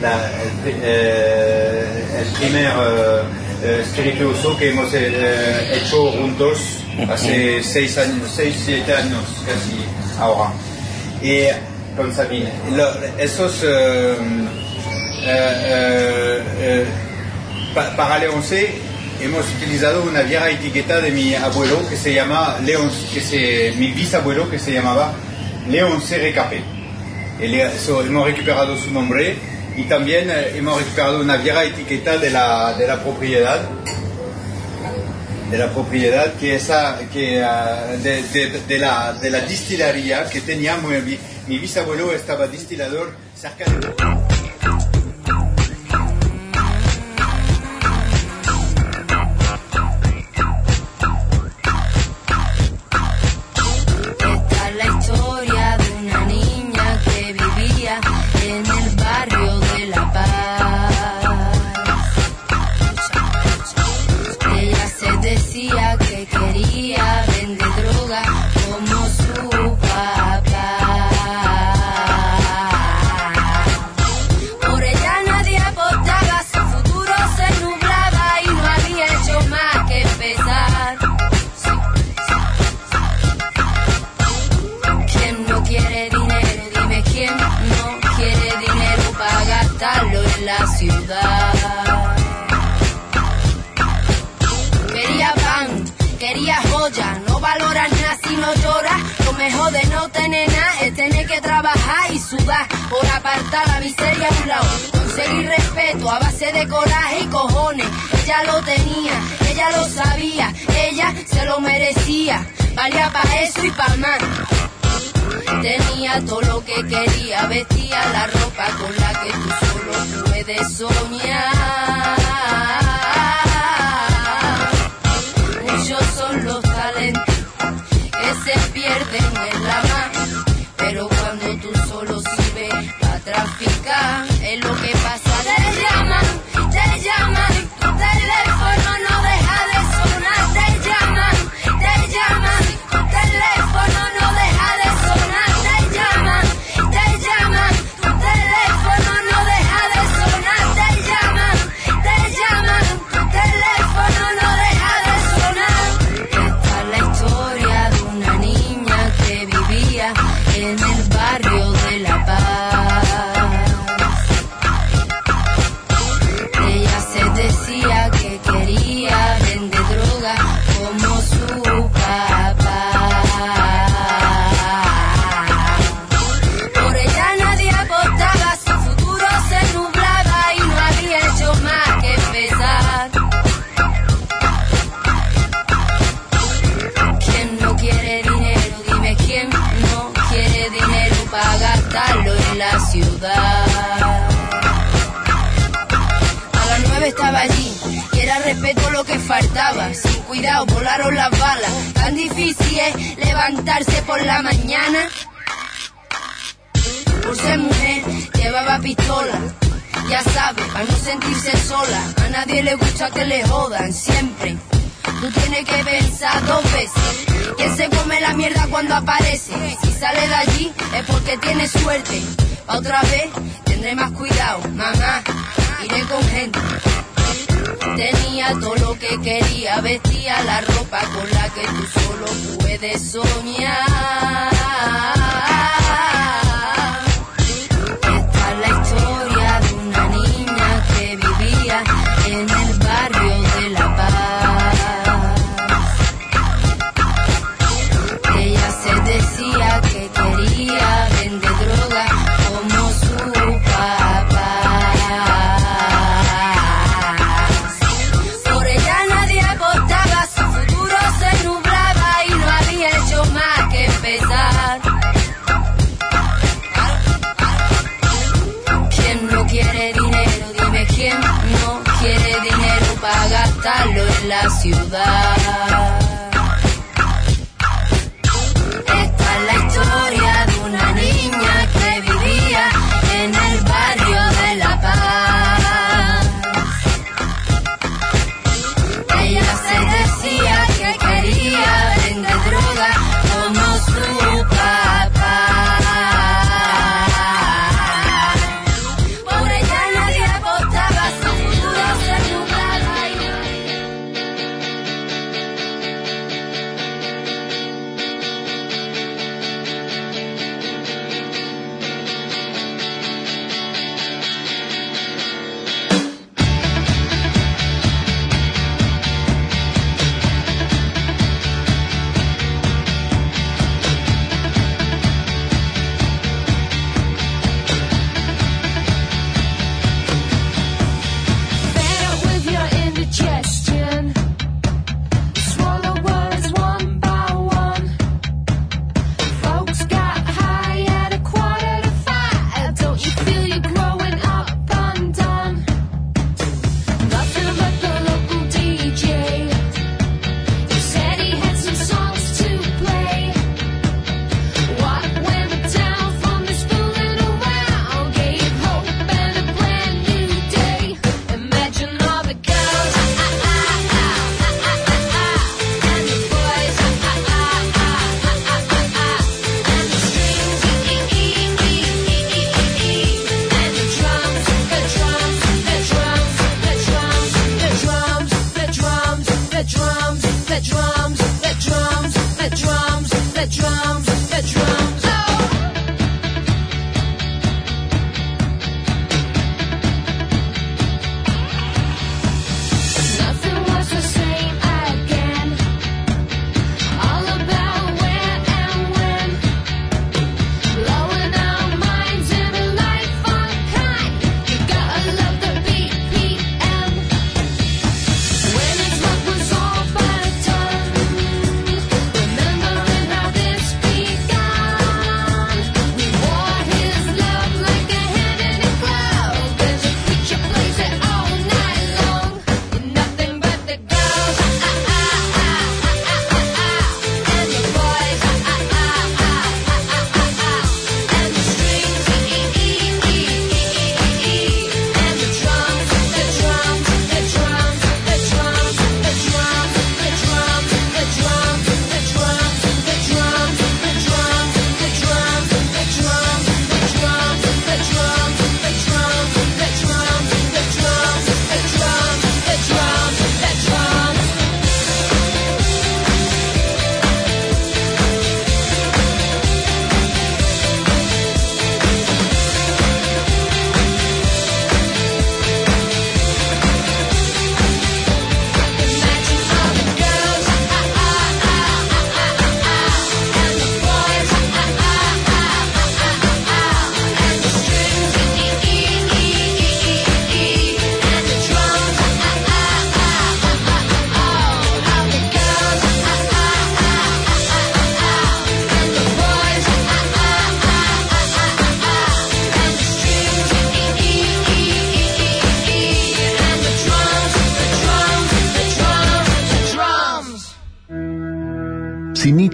la- eh, el primer eh, eh, espirituoso que hemos eh, hecho juntos hace seis años, seis, siete años casi ahora. Y con Sabine. Lo- esos pa- para León C hemos utilizado una vieja etiqueta de mi abuelo que se llama León, que se, mi bisabuelo que se llamaba León C. Recapé. Y le- eso, hemos recuperado su nombre y también eh, hemos recuperado una vieja etiqueta de la, de la propiedad de la propiedad que esa que ah, de, la, de la destilería que tenía bi- mi bisabuelo estaba destilador cerca de apartar la miseria a un lado. Conseguir respeto a base de coraje y cojones. Ella lo tenía, ella lo sabía, ella se lo merecía. Valía para eso y para más. Tenía todo lo que quería, vestía la ropa con la que tú solo puedes soñar. Muchos son los talentos que se pierden en la mar, pero faltaba. Sin cuidado volaron las balas. Tan difícil es levantarse por la mañana. Por ser mujer llevaba pistola. Ya sabe, para no sentirse sola. A nadie le gusta que le jodan siempre. Tú tienes que pensar dos veces. ¿Quién se come la mierda cuando aparece? Si sale de allí es porque tiene suerte. Pa otra vez tendré más cuidado, mamá. Iré con gente. Tenía todo lo que quería, vestía la ropa con la que tú solo puedes soñar.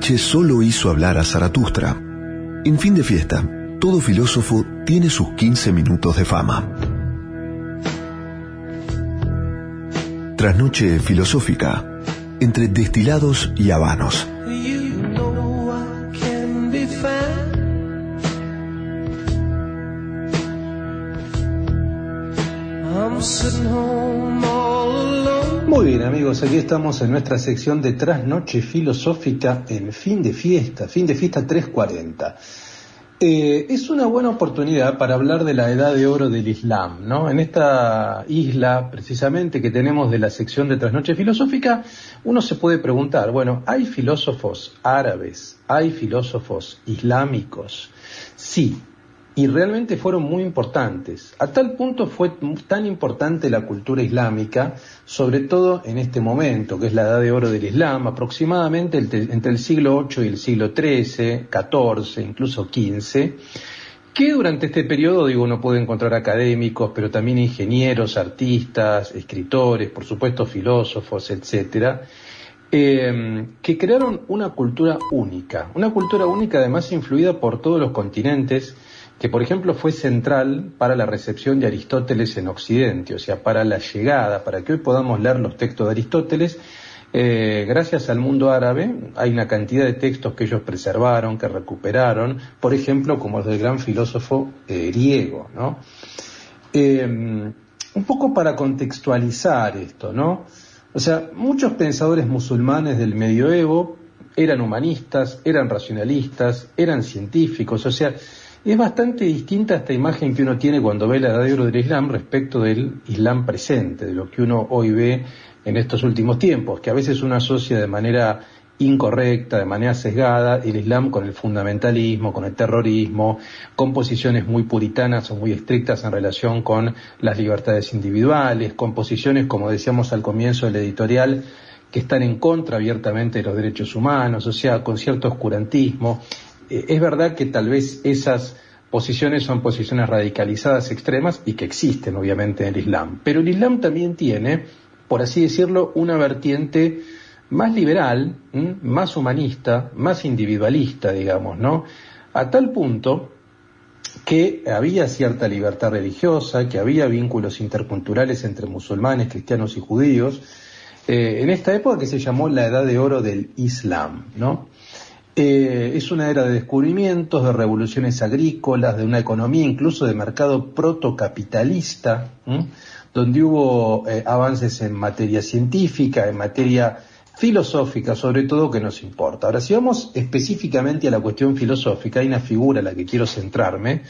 Nietzsche solo hizo hablar a Zaratustra. En fin de fiesta, todo filósofo tiene sus 15 minutos de fama. Trasnoche filosófica, entre destilados y habanos. Aquí estamos en nuestra sección de Trasnoche Filosófica en fin de fiesta, fin de fiesta 340. Eh, es una buena oportunidad para hablar de la edad de oro del Islam, ¿no? En esta isla, precisamente, que tenemos de la sección de Trasnoche Filosófica, uno se puede preguntar, bueno, ¿hay filósofos árabes? ¿Hay filósofos islámicos? Sí, y realmente fueron muy importantes. A tal punto fue tan importante la cultura islámica, sobre todo en este momento, que es la edad de oro del Islam, aproximadamente entre el siglo VIII y el siglo XIII, XIV, incluso XV, que durante este periodo, digo, uno puede encontrar académicos, pero también ingenieros, artistas, escritores, por supuesto filósofos, etcétera, eh, que crearon una cultura única, una cultura única además influida por todos los continentes, que por ejemplo fue central para la recepción de Aristóteles en Occidente, o sea, para la llegada, para que hoy podamos leer los textos de Aristóteles, eh, gracias al mundo árabe hay una cantidad de textos que ellos preservaron, que recuperaron, por ejemplo, como el del gran filósofo eh, griego, ¿no? Eh, un poco para contextualizar esto, ¿no? O sea, muchos pensadores musulmanes del medioevo eran humanistas, eran racionalistas, eran científicos, o sea, es bastante distinta esta imagen que uno tiene cuando ve la edad de oro del Islam respecto del Islam presente, de lo que uno hoy ve en estos últimos tiempos, que a veces uno asocia de manera incorrecta, de manera sesgada, el Islam con el fundamentalismo, con el terrorismo, con posiciones muy puritanas o muy estrictas en relación con las libertades individuales, con posiciones, como decíamos al comienzo del editorial, que están en contra abiertamente de los derechos humanos, o sea, con cierto oscurantismo. Es verdad que tal vez esas posiciones son posiciones radicalizadas extremas y que existen obviamente en el Islam. Pero el Islam también tiene, por así decirlo, una vertiente más liberal, más humanista, más individualista, digamos, ¿no? A tal punto que había cierta libertad religiosa, que había vínculos interculturales entre musulmanes, cristianos y judíos, eh, en esta época que se llamó la Edad de Oro del Islam, ¿no? Eh, es una era de descubrimientos, de revoluciones agrícolas, de una economía incluso de mercado protocapitalista, ¿m? donde hubo eh, avances en materia científica, en materia filosófica, sobre todo, que nos importa. Ahora, si vamos específicamente a la cuestión filosófica, hay una figura a la que quiero centrarme,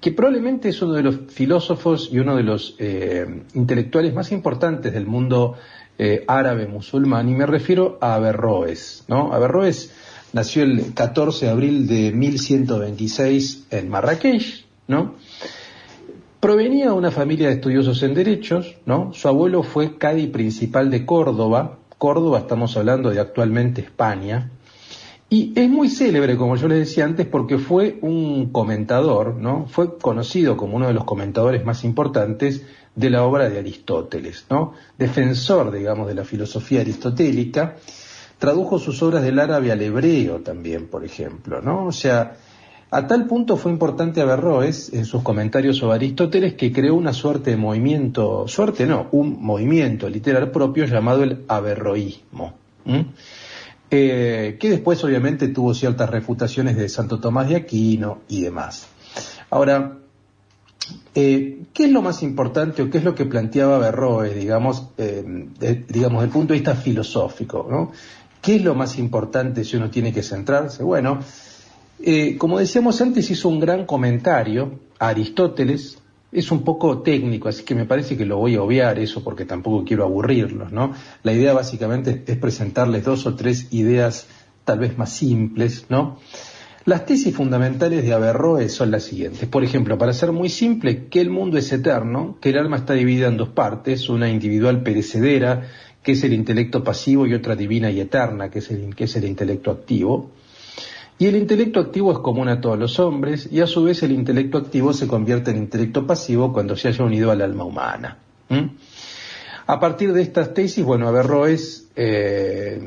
que probablemente es uno de los filósofos y uno de los eh, intelectuales más importantes del mundo eh, árabe musulmán, y me refiero a Averroes, ¿no? Averroes nació el 14 de abril de 1126 en Marrakech, ¿no? Provenía de una familia de estudiosos en derechos, ¿no? Su abuelo fue cadi principal de Córdoba, Córdoba estamos hablando de actualmente España, y es muy célebre, como yo les decía antes, porque fue un comentador, ¿no? Fue conocido como uno de los comentadores más importantes de la obra de Aristóteles, ¿no? Defensor, digamos, de la filosofía aristotélica, tradujo sus obras del árabe al hebreo también, por ejemplo, ¿no? O sea, a tal punto fue importante Averroes en sus comentarios sobre Aristóteles que creó una suerte de movimiento, suerte no, un movimiento literal propio llamado el averroísmo, eh, que después obviamente tuvo ciertas refutaciones de Santo Tomás de Aquino y demás. Ahora, eh, ¿qué es lo más importante o qué es lo que planteaba Averroes, digamos, eh, digamos, desde el punto de vista filosófico, ¿no? ¿Qué es lo más importante si uno tiene que centrarse? Bueno, eh, como decíamos antes, hizo un gran comentario a Aristóteles. Es un poco técnico, así que me parece que lo voy a obviar eso porque tampoco quiero aburrirlos, ¿no? La idea básicamente es presentarles dos o tres ideas tal vez más simples, ¿no? Las tesis fundamentales de Averroes son las siguientes. Por ejemplo, para ser muy simple, que el mundo es eterno, que el alma está dividida en dos partes, una individual perecedera, que es el intelecto pasivo, y otra divina y eterna, que es el, que es el intelecto activo. Y el intelecto activo es común a todos los hombres, y a su vez el intelecto activo se convierte en intelecto pasivo cuando se haya unido al alma humana. A partir de estas tesis, bueno, Averroes eh,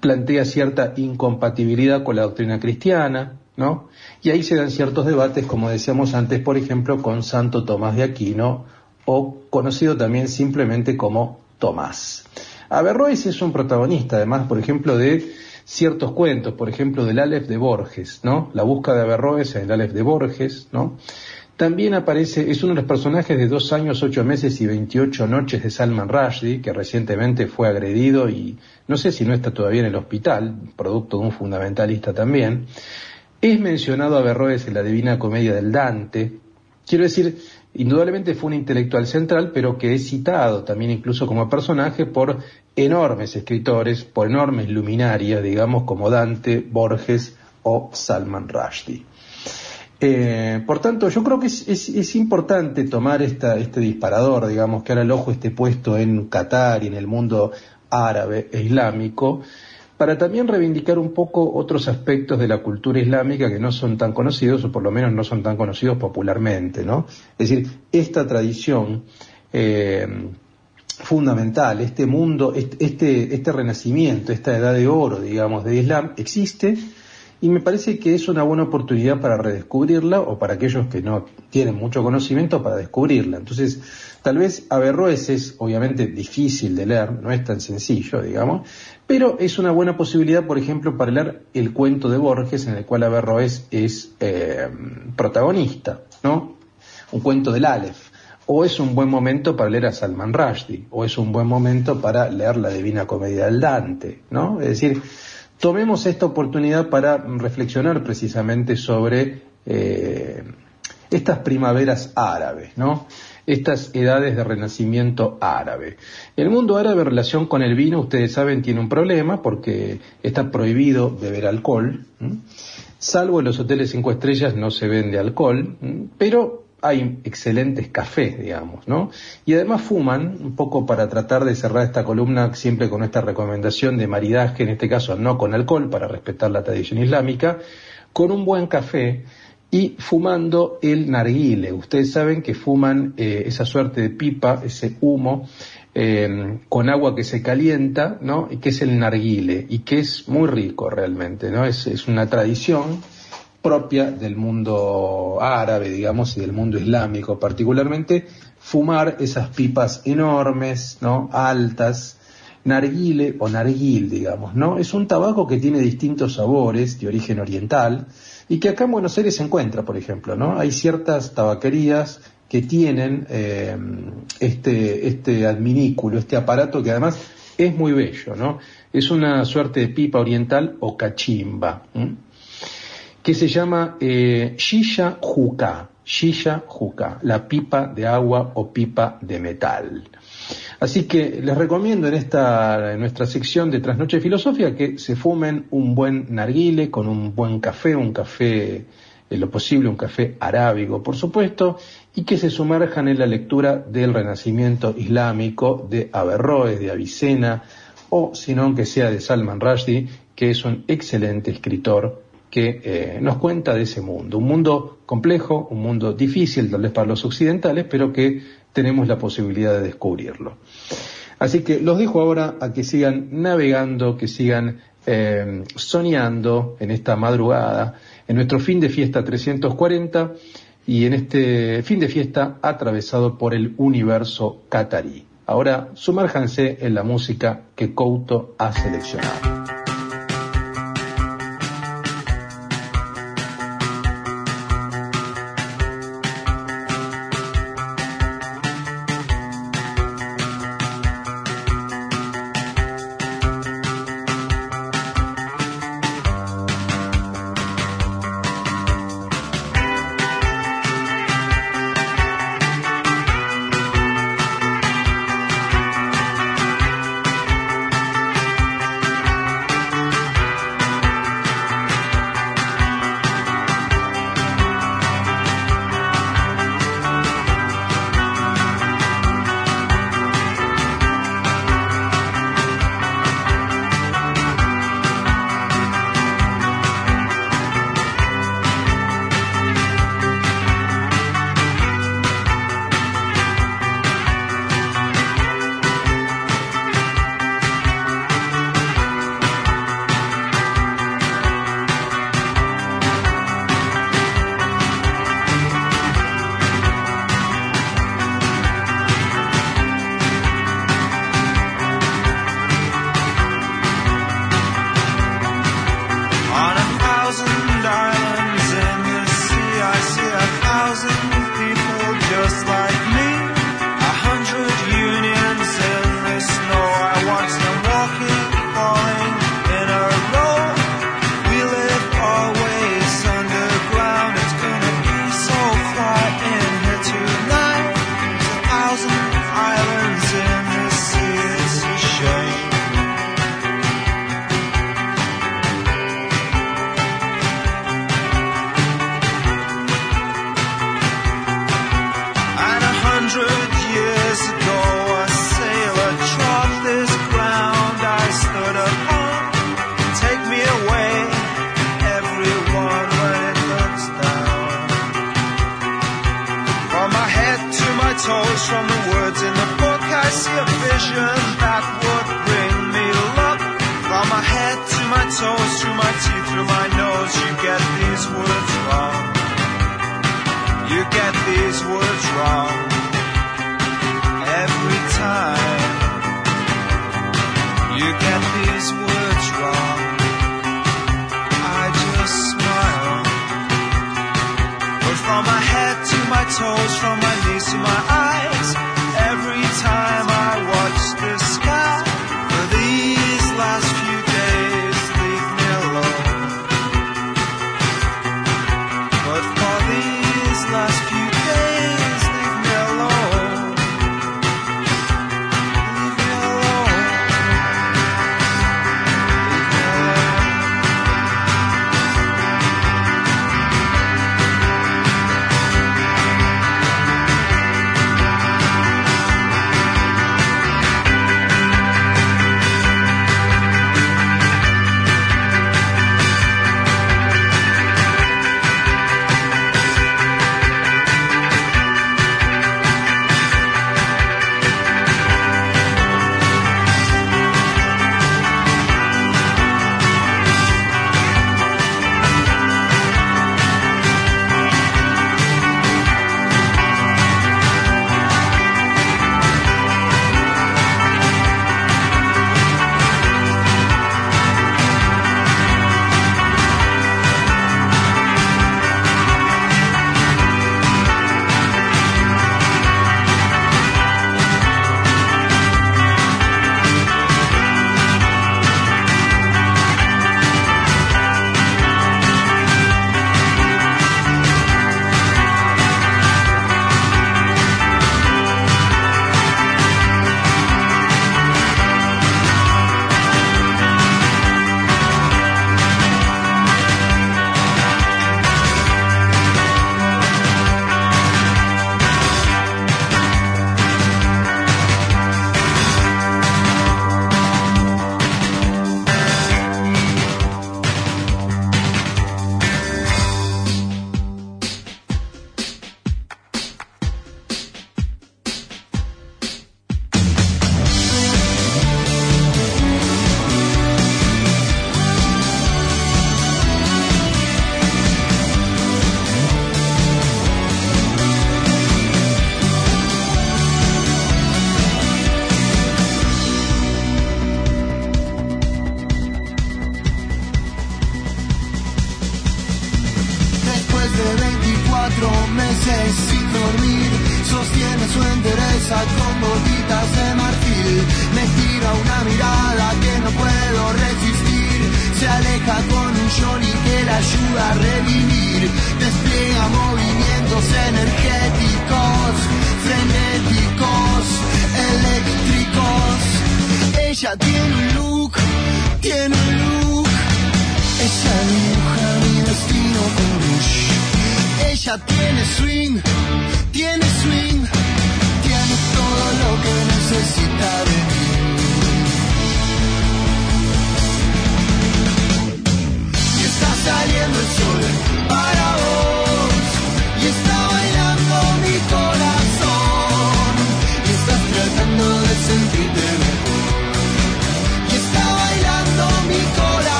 plantea cierta incompatibilidad con la doctrina cristiana, ¿no? Y ahí se dan ciertos debates, como decíamos antes, por ejemplo, con Santo Tomás de Aquino, o conocido también simplemente como Tomás. Averroes es un protagonista, además, por ejemplo, de ciertos cuentos, por ejemplo, del Aleph de Borges, ¿no? La búsqueda de Averroes en el Aleph de Borges, ¿no? También aparece, es uno de los personajes de dos años, ocho meses y veintiocho noches de Salman Rushdie, que recientemente fue agredido y no sé si no está todavía en el hospital, producto de un fundamentalista también. Es mencionado Averroes en la Divina Comedia del Dante. Quiero decir, indudablemente fue un intelectual central, pero que es citado también incluso como personaje por enormes escritores, por enormes luminarias, digamos, como Dante, Borges o Salman Rushdie. Eh, por tanto, yo creo que es, importante tomar este disparador, digamos, que ahora el ojo esté puesto en Qatar y en el mundo árabe e islámico, para también reivindicar un poco otros aspectos de la cultura islámica que no son tan conocidos, o por lo menos no son tan conocidos popularmente, ¿no? Es decir, esta tradición eh, fundamental, este mundo, este, este renacimiento, esta edad de oro, digamos, de Islam, existe y me parece que es una buena oportunidad para redescubrirla o para aquellos que no tienen mucho conocimiento para descubrirla. Entonces, tal vez Averroes es obviamente difícil de leer, no es tan sencillo, digamos, pero es una buena posibilidad, por ejemplo, para leer el cuento de Borges en el cual Averroes es eh, protagonista, ¿no? Un cuento del Aleph. O es un buen momento para leer a Salman Rushdie, o es un buen momento para leer la Divina Comedia del Dante, ¿no? Es decir, tomemos esta oportunidad para reflexionar precisamente sobre eh, estas primaveras árabes, ¿no? Estas edades de renacimiento árabe. El mundo árabe en relación con el vino, ustedes saben, tiene un problema porque está prohibido beber alcohol. Salvo en los hoteles cinco estrellas no se vende alcohol, pero hay excelentes cafés, digamos, ¿no? Y además fuman, un poco para tratar de cerrar esta columna siempre con esta recomendación de maridaje, en este caso no con alcohol, para respetar la tradición islámica, con un buen café y fumando el narguile. Ustedes saben que fuman eh, esa suerte de pipa, ese humo, eh, con agua que se calienta, ¿no? Y que es el narguile, y que es muy rico realmente, ¿no? Es, es una tradición propia del mundo árabe, digamos, y del mundo islámico particularmente, fumar esas pipas enormes, ¿no? Altas, narguile o narguil, digamos, ¿no? Es un tabaco que tiene distintos sabores de origen oriental y que acá en Buenos Aires se encuentra, por ejemplo, ¿no? Hay ciertas tabaquerías que tienen eh, este, este adminículo, este aparato que además es muy bello, ¿no? Es una suerte de pipa oriental o cachimba. Que se llama eh, Shisha Juka, Shisha Juka, la pipa de agua o pipa de metal. Así que les recomiendo en esta en nuestra sección de Trasnoche Filosofía que se fumen un buen narguile con un buen café, un café en lo posible un café arábigo, por supuesto, y que se sumerjan en la lectura del Renacimiento Islámico de Averroes, de Avicena, o si no, que sea de Salman Rushdie, que es un excelente escritor que eh, nos cuenta de ese mundo. Un mundo complejo, un mundo difícil tal vez para los occidentales, pero que tenemos la posibilidad de descubrirlo. Así que los dejo ahora a que sigan navegando, que sigan eh, soñando en esta madrugada, en nuestro fin de fiesta 340 y en este fin de fiesta atravesado por el universo catarí. Ahora sumérjanse en la música que Couto ha seleccionado.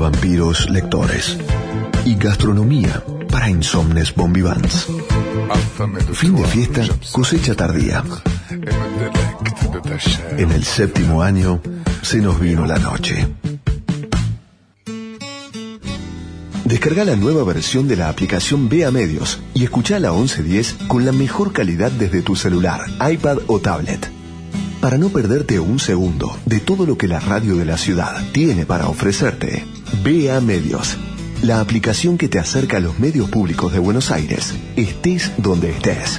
Vampiros lectores y gastronomía para insomnes bombivans. Fin de fiesta, cosecha tardía. En el séptimo año se nos vino la noche. Descarga la nueva versión de la aplicación Vea Medios y escucha la 1110 con la mejor calidad desde tu celular, iPad o tablet. Para no perderte un segundo de todo lo que la radio de la ciudad tiene para ofrecerte, Vea Medios, la aplicación que te acerca a los medios públicos de Buenos Aires, estés donde estés.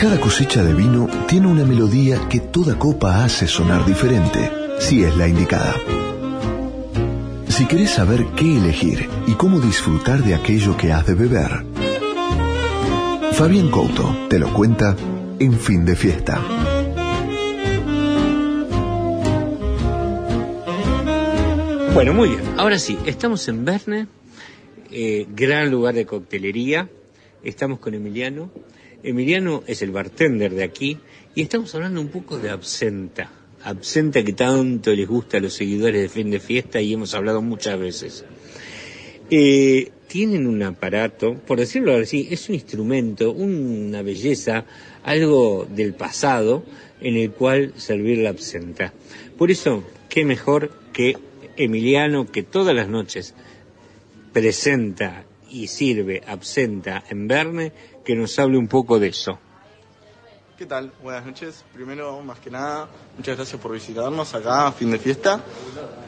Cada cosecha de vino tiene una melodía que toda copa hace sonar diferente, si es la indicada. Si querés saber qué elegir y cómo disfrutar de aquello que has de beber, Fabián Couto te lo cuenta en fin de fiesta. Bueno, muy bien. Ahora sí, estamos en Verne, eh, gran lugar de coctelería. Estamos con Emiliano. Emiliano es el bartender de aquí y estamos hablando un poco de absenta. Absenta que tanto les gusta a los seguidores de fin de fiesta y hemos hablado muchas veces. Eh, tienen un aparato, por decirlo así, es un instrumento, una belleza, algo del pasado en el cual servir la absenta. Por eso, qué mejor que Emiliano, que todas las noches presenta y sirve absenta en Verne, que nos hable un poco de eso. ¿Qué tal? Buenas noches. Primero, más que nada, muchas gracias por visitarnos acá a fin de fiesta.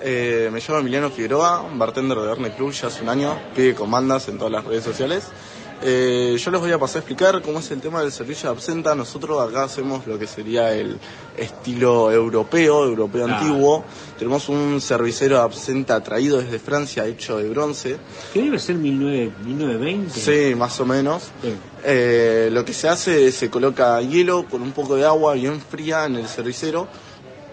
Eh, me llamo Emiliano Figueroa, bartender de Verne Club ya hace un año, pide comandas en todas las redes sociales. Eh, yo les voy a pasar a explicar cómo es el tema del servicio de absenta. Nosotros acá hacemos lo que sería el estilo europeo, europeo antiguo. Tenemos un servicero de absenta traído desde Francia, hecho de bronce. ¿Qué debe ser 19, 1920? Sí, más o menos. Eh, lo que se hace es se coloca hielo con un poco de agua bien fría en el cervicero,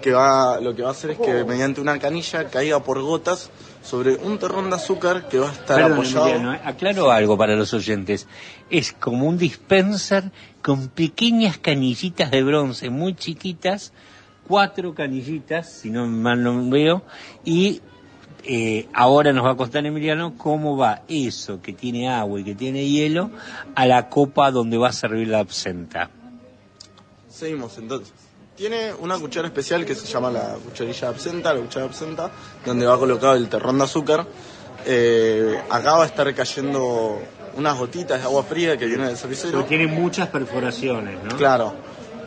que va, lo que va a hacer es que mediante una canilla caiga por gotas sobre un terrón de azúcar que va a estar Perdón, apoyado. Emiliano, eh, aclaro algo para los oyentes. Es como un dispenser con pequeñas canillitas de bronce muy chiquitas, cuatro canillitas, si no mal no veo, y eh, ahora nos va a contar Emiliano cómo va eso que tiene agua y que tiene hielo a la copa donde va a servir la absenta. Seguimos entonces. Tiene una cuchara especial que se llama la cucharilla absenta, la cuchara absenta, donde va colocado el terrón de azúcar. Eh, acá va a estar cayendo unas gotitas de agua fría que viene del. Pero tiene muchas perforaciones, ¿no? Claro.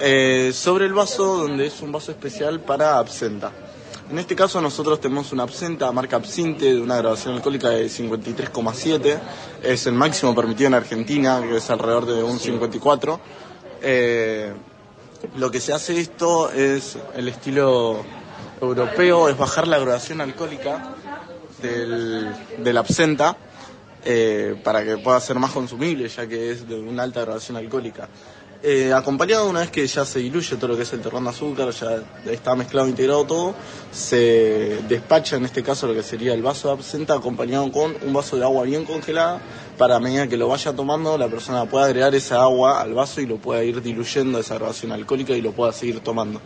Eh, sobre el vaso, donde es un vaso especial para absenta. En este caso nosotros tenemos una absenta marca Absinte de una graduación alcohólica de 53,7. Es el máximo permitido en Argentina, que es alrededor de un 54. Eh, lo que se hace esto es el estilo europeo, es bajar la graduación alcohólica del, de la absenta eh, para que pueda ser más consumible, ya que es de una alta graduación alcohólica. Eh, acompañado una vez que ya se diluye todo lo que es el terrón de azúcar, ya está mezclado, integrado todo, se despacha en este caso lo que sería el vaso de absenta acompañado con un vaso de agua bien congelada para a medida que lo vaya tomando la persona pueda agregar esa agua al vaso y lo pueda ir diluyendo esa graduación alcohólica y lo pueda seguir tomando.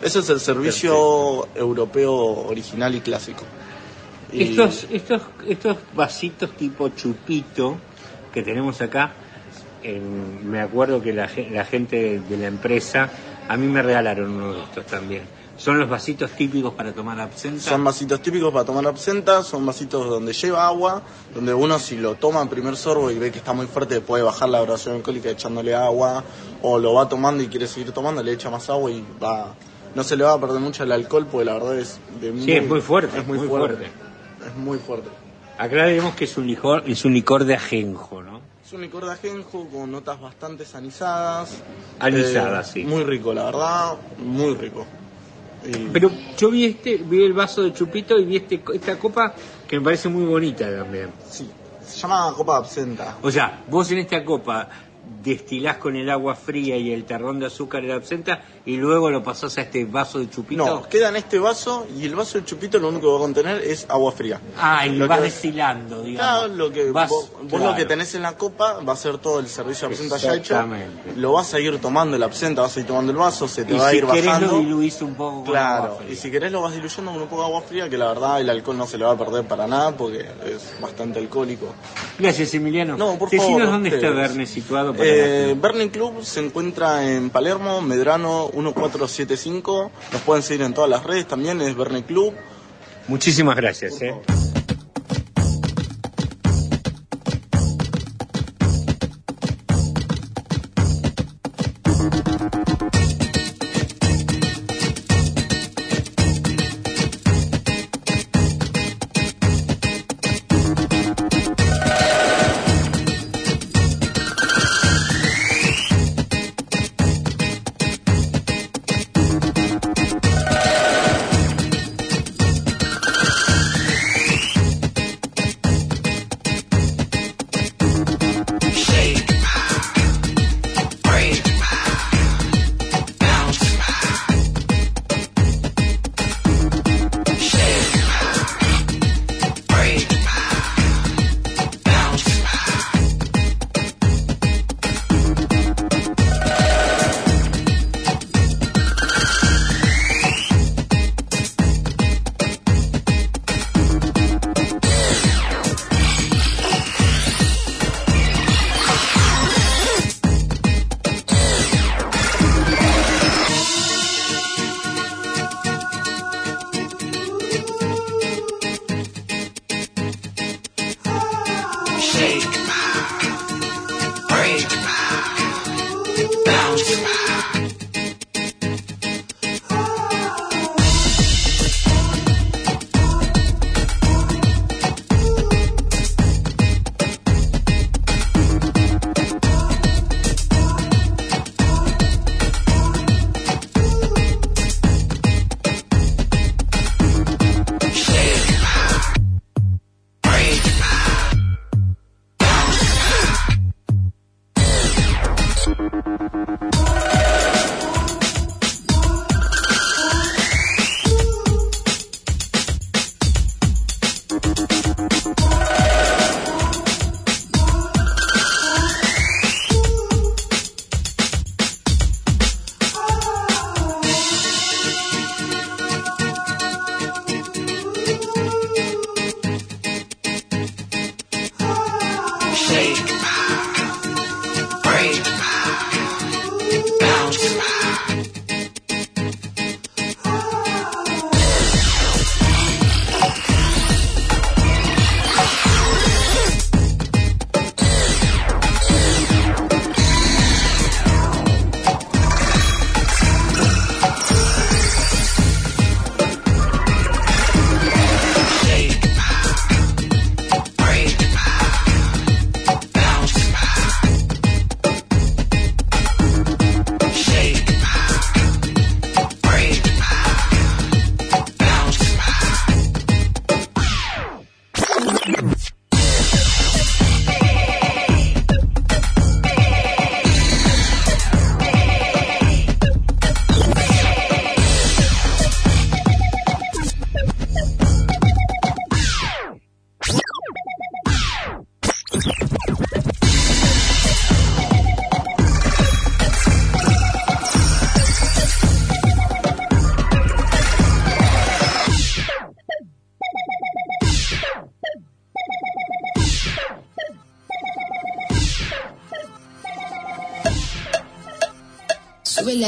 Ese es el servicio europeo original y clásico. Y- Estos, estos, estos vasitos tipo chupito que tenemos acá, en- me acuerdo que la, ge- la gente de la empresa, a mí me regalaron uno de estos también. Son los vasitos típicos para tomar absenta. Son vasitos típicos para tomar absenta, son vasitos donde lleva agua, donde uno si lo toma en primer sorbo y ve que está muy fuerte puede bajar la graduación alcohólica echándole agua, o lo va tomando y quiere seguir tomando, le echa más agua y va... No se le va a perder mucho el alcohol porque la verdad es de Sí, es muy fuerte, Es muy, muy fuerte. fuerte. Es muy fuerte. Aclaremos que es un licor, es un licor de ajenjo, ¿no? Es un licor de ajenjo con notas bastante anisadas. Anisadas, sí. Muy rico, la verdad, muy rico. Y- Pero yo vi este, vi el vaso de chupito y vi este, esta copa que me parece muy bonita también. Sí, se llama copa de absenta. O sea, vos en esta copa destilás con el agua fría y el terrón de azúcar y la absenta y luego lo pasás a este vaso de chupito. No, queda en este vaso y el vaso de chupito lo único que va a contener es agua fría. Ah, y Lo vas que- destilando, digamos. Claro, lo que Vas- vos, vos claro. lo que tenés en la copa va a ser todo el servicio de absenta ya hecho. Exactamente. Lo vas a ir tomando el absenta, vas a ir tomando el vaso, se te Y va a si ir querés bajando. lo diluís un poco con Claro, agua fría. y si querés lo vas diluyendo con un poco de agua fría, que la verdad el alcohol no se le va a perder para nada porque es bastante alcohólico. Gracias, Emiliano. No, por Decinos favor, dónde está ustedes. Verne situado Eh, Burning Club se encuentra en Palermo, Medrano 1475. Nos pueden seguir en todas las redes también, es Burning Club. Muchísimas gracias. eh.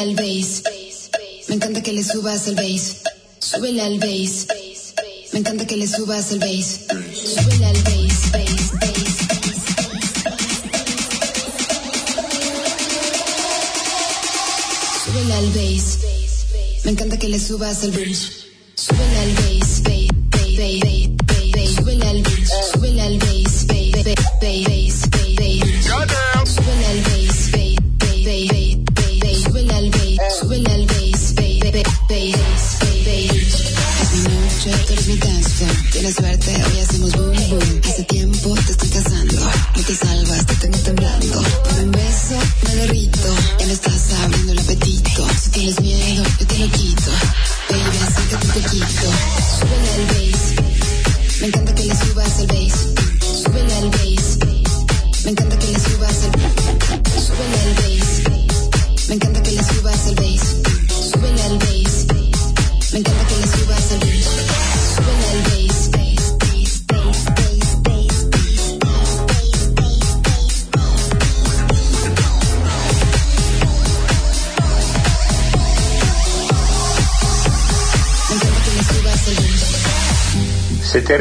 Me encanta que le subas el bass. Súbele al bass. Me encanta que le subas el bass. Súbele al bass, bass, bass. Súbele al bass. Me encanta que le subas el bass.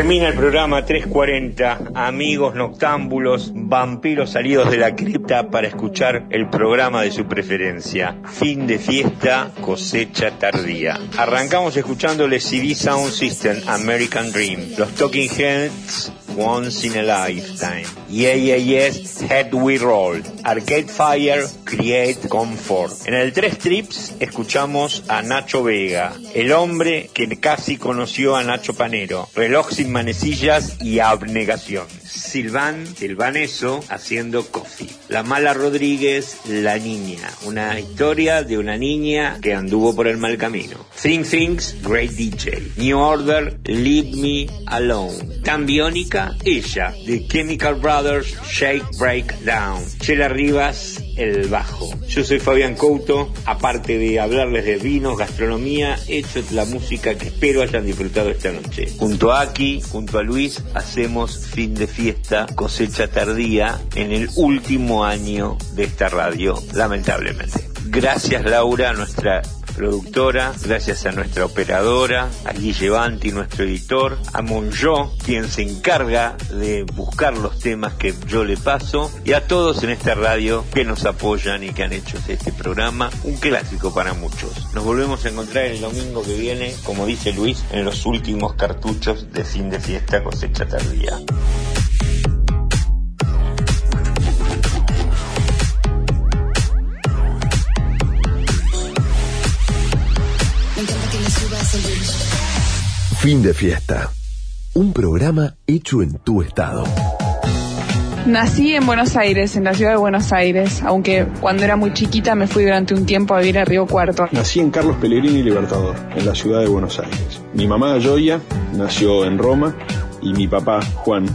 Termina el programa 340, amigos noctámbulos, vampiros salidos de la cripta para escuchar el programa de su preferencia. Fin de fiesta, cosecha tardía. Arrancamos escuchándole CD Sound System, American Dream, los Talking Heads, Once in a Lifetime, Yeah Yeah Yes, Head We Roll, Arcade Fire, Create Comfort. En el Tres Trips escuchamos a Nacho Vega, el hombre que casi conoció a Nacho Panero, Reloj sin manecillas y Abnegación. Silván, Silvaneso, haciendo coffee. La Mala Rodríguez, La Niña, una historia de una niña que anduvo por el mal camino. Think Things, Great DJ. New Order, Leave Me Alone. Tan biónica, ella, de Chemical Brothers, Shake Break Down. Rivas, el bajo. Yo soy Fabián Couto, aparte de hablarles de vinos, gastronomía, he hecho la música que espero hayan disfrutado esta noche. Junto a Aki, junto a Luis, hacemos fin de fiesta, cosecha tardía, en el último año de esta radio, lamentablemente. Gracias Laura, nuestra productora, gracias a nuestra operadora, a Guille Banti, nuestro editor, a Monjo, quien se encarga de buscar los temas que yo le paso, y a todos en esta radio que nos apoyan y que han hecho este programa un clásico para muchos. Nos volvemos a encontrar el domingo que viene, como dice Luis, en los últimos cartuchos de fin de fiesta cosecha tardía. Fin de fiesta. Un programa hecho en tu estado. Nací en Buenos Aires, en la ciudad de Buenos Aires, aunque cuando era muy chiquita me fui durante un tiempo a vivir a Río Cuarto. Nací en Carlos Pellegrini Libertador, en la ciudad de Buenos Aires. Mi mamá Joya nació en Roma y mi papá Juan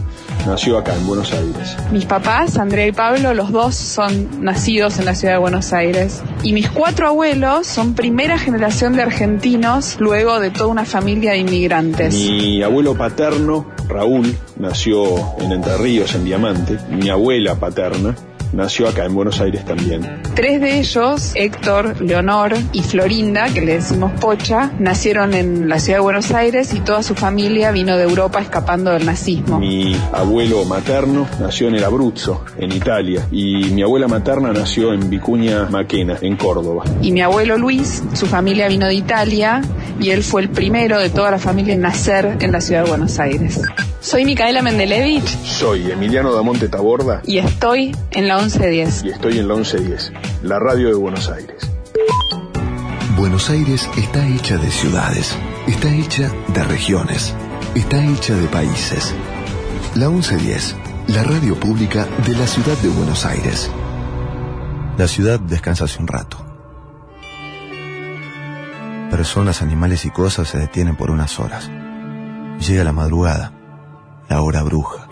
nació acá en Buenos Aires. Mis papás, Andrea y Pablo, los dos son nacidos en la ciudad de Buenos Aires. Y mis cuatro abuelos son primera generación de argentinos, luego de toda una familia de inmigrantes. Mi abuelo paterno, Raúl, nació en Entre Ríos, en Diamante. Mi abuela paterna nació acá en Buenos Aires también. Tres de ellos, Héctor, Leonor y Florinda, que le decimos Pocha, nacieron en la ciudad de Buenos Aires y toda su familia vino de Europa escapando del nazismo. Mi abuelo materno nació en el Abruzzo, en Italia, y mi abuela materna nació en Vicuña Maquena, en Córdoba. Y mi abuelo Luis, su familia vino de Italia y él fue el primero de toda la familia en nacer en la ciudad de Buenos Aires. Soy Micaela Mendelevich Soy Emiliano Damonte Taborda y estoy en la 1110. y estoy en la 1110, la radio de Buenos Aires. Buenos Aires está hecha de ciudades, está hecha de regiones, está hecha de países. La 1110, la radio pública de la ciudad de Buenos Aires. La ciudad descansa hace un rato. Personas, animales y cosas se detienen por unas horas. Llega la madrugada, la hora bruja.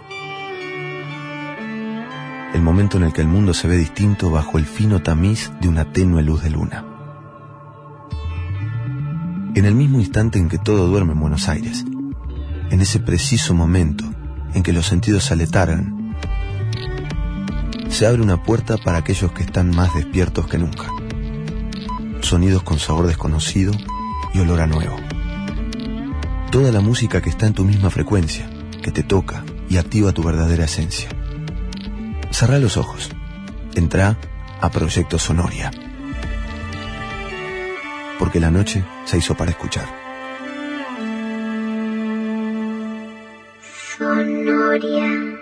El momento en el que el mundo se ve distinto bajo el fino tamiz de una tenue luz de luna. En el mismo instante en que todo duerme en Buenos Aires, en ese preciso momento en que los sentidos se aletargan, se abre una puerta para aquellos que están más despiertos que nunca. Sonidos con sabor desconocido y olor a nuevo. Toda la música que está en tu misma frecuencia, que te toca y activa tu verdadera esencia. Cerrá los ojos. Entra a Proyecto Sonoria. Porque la noche se hizo para escuchar. Sonoria.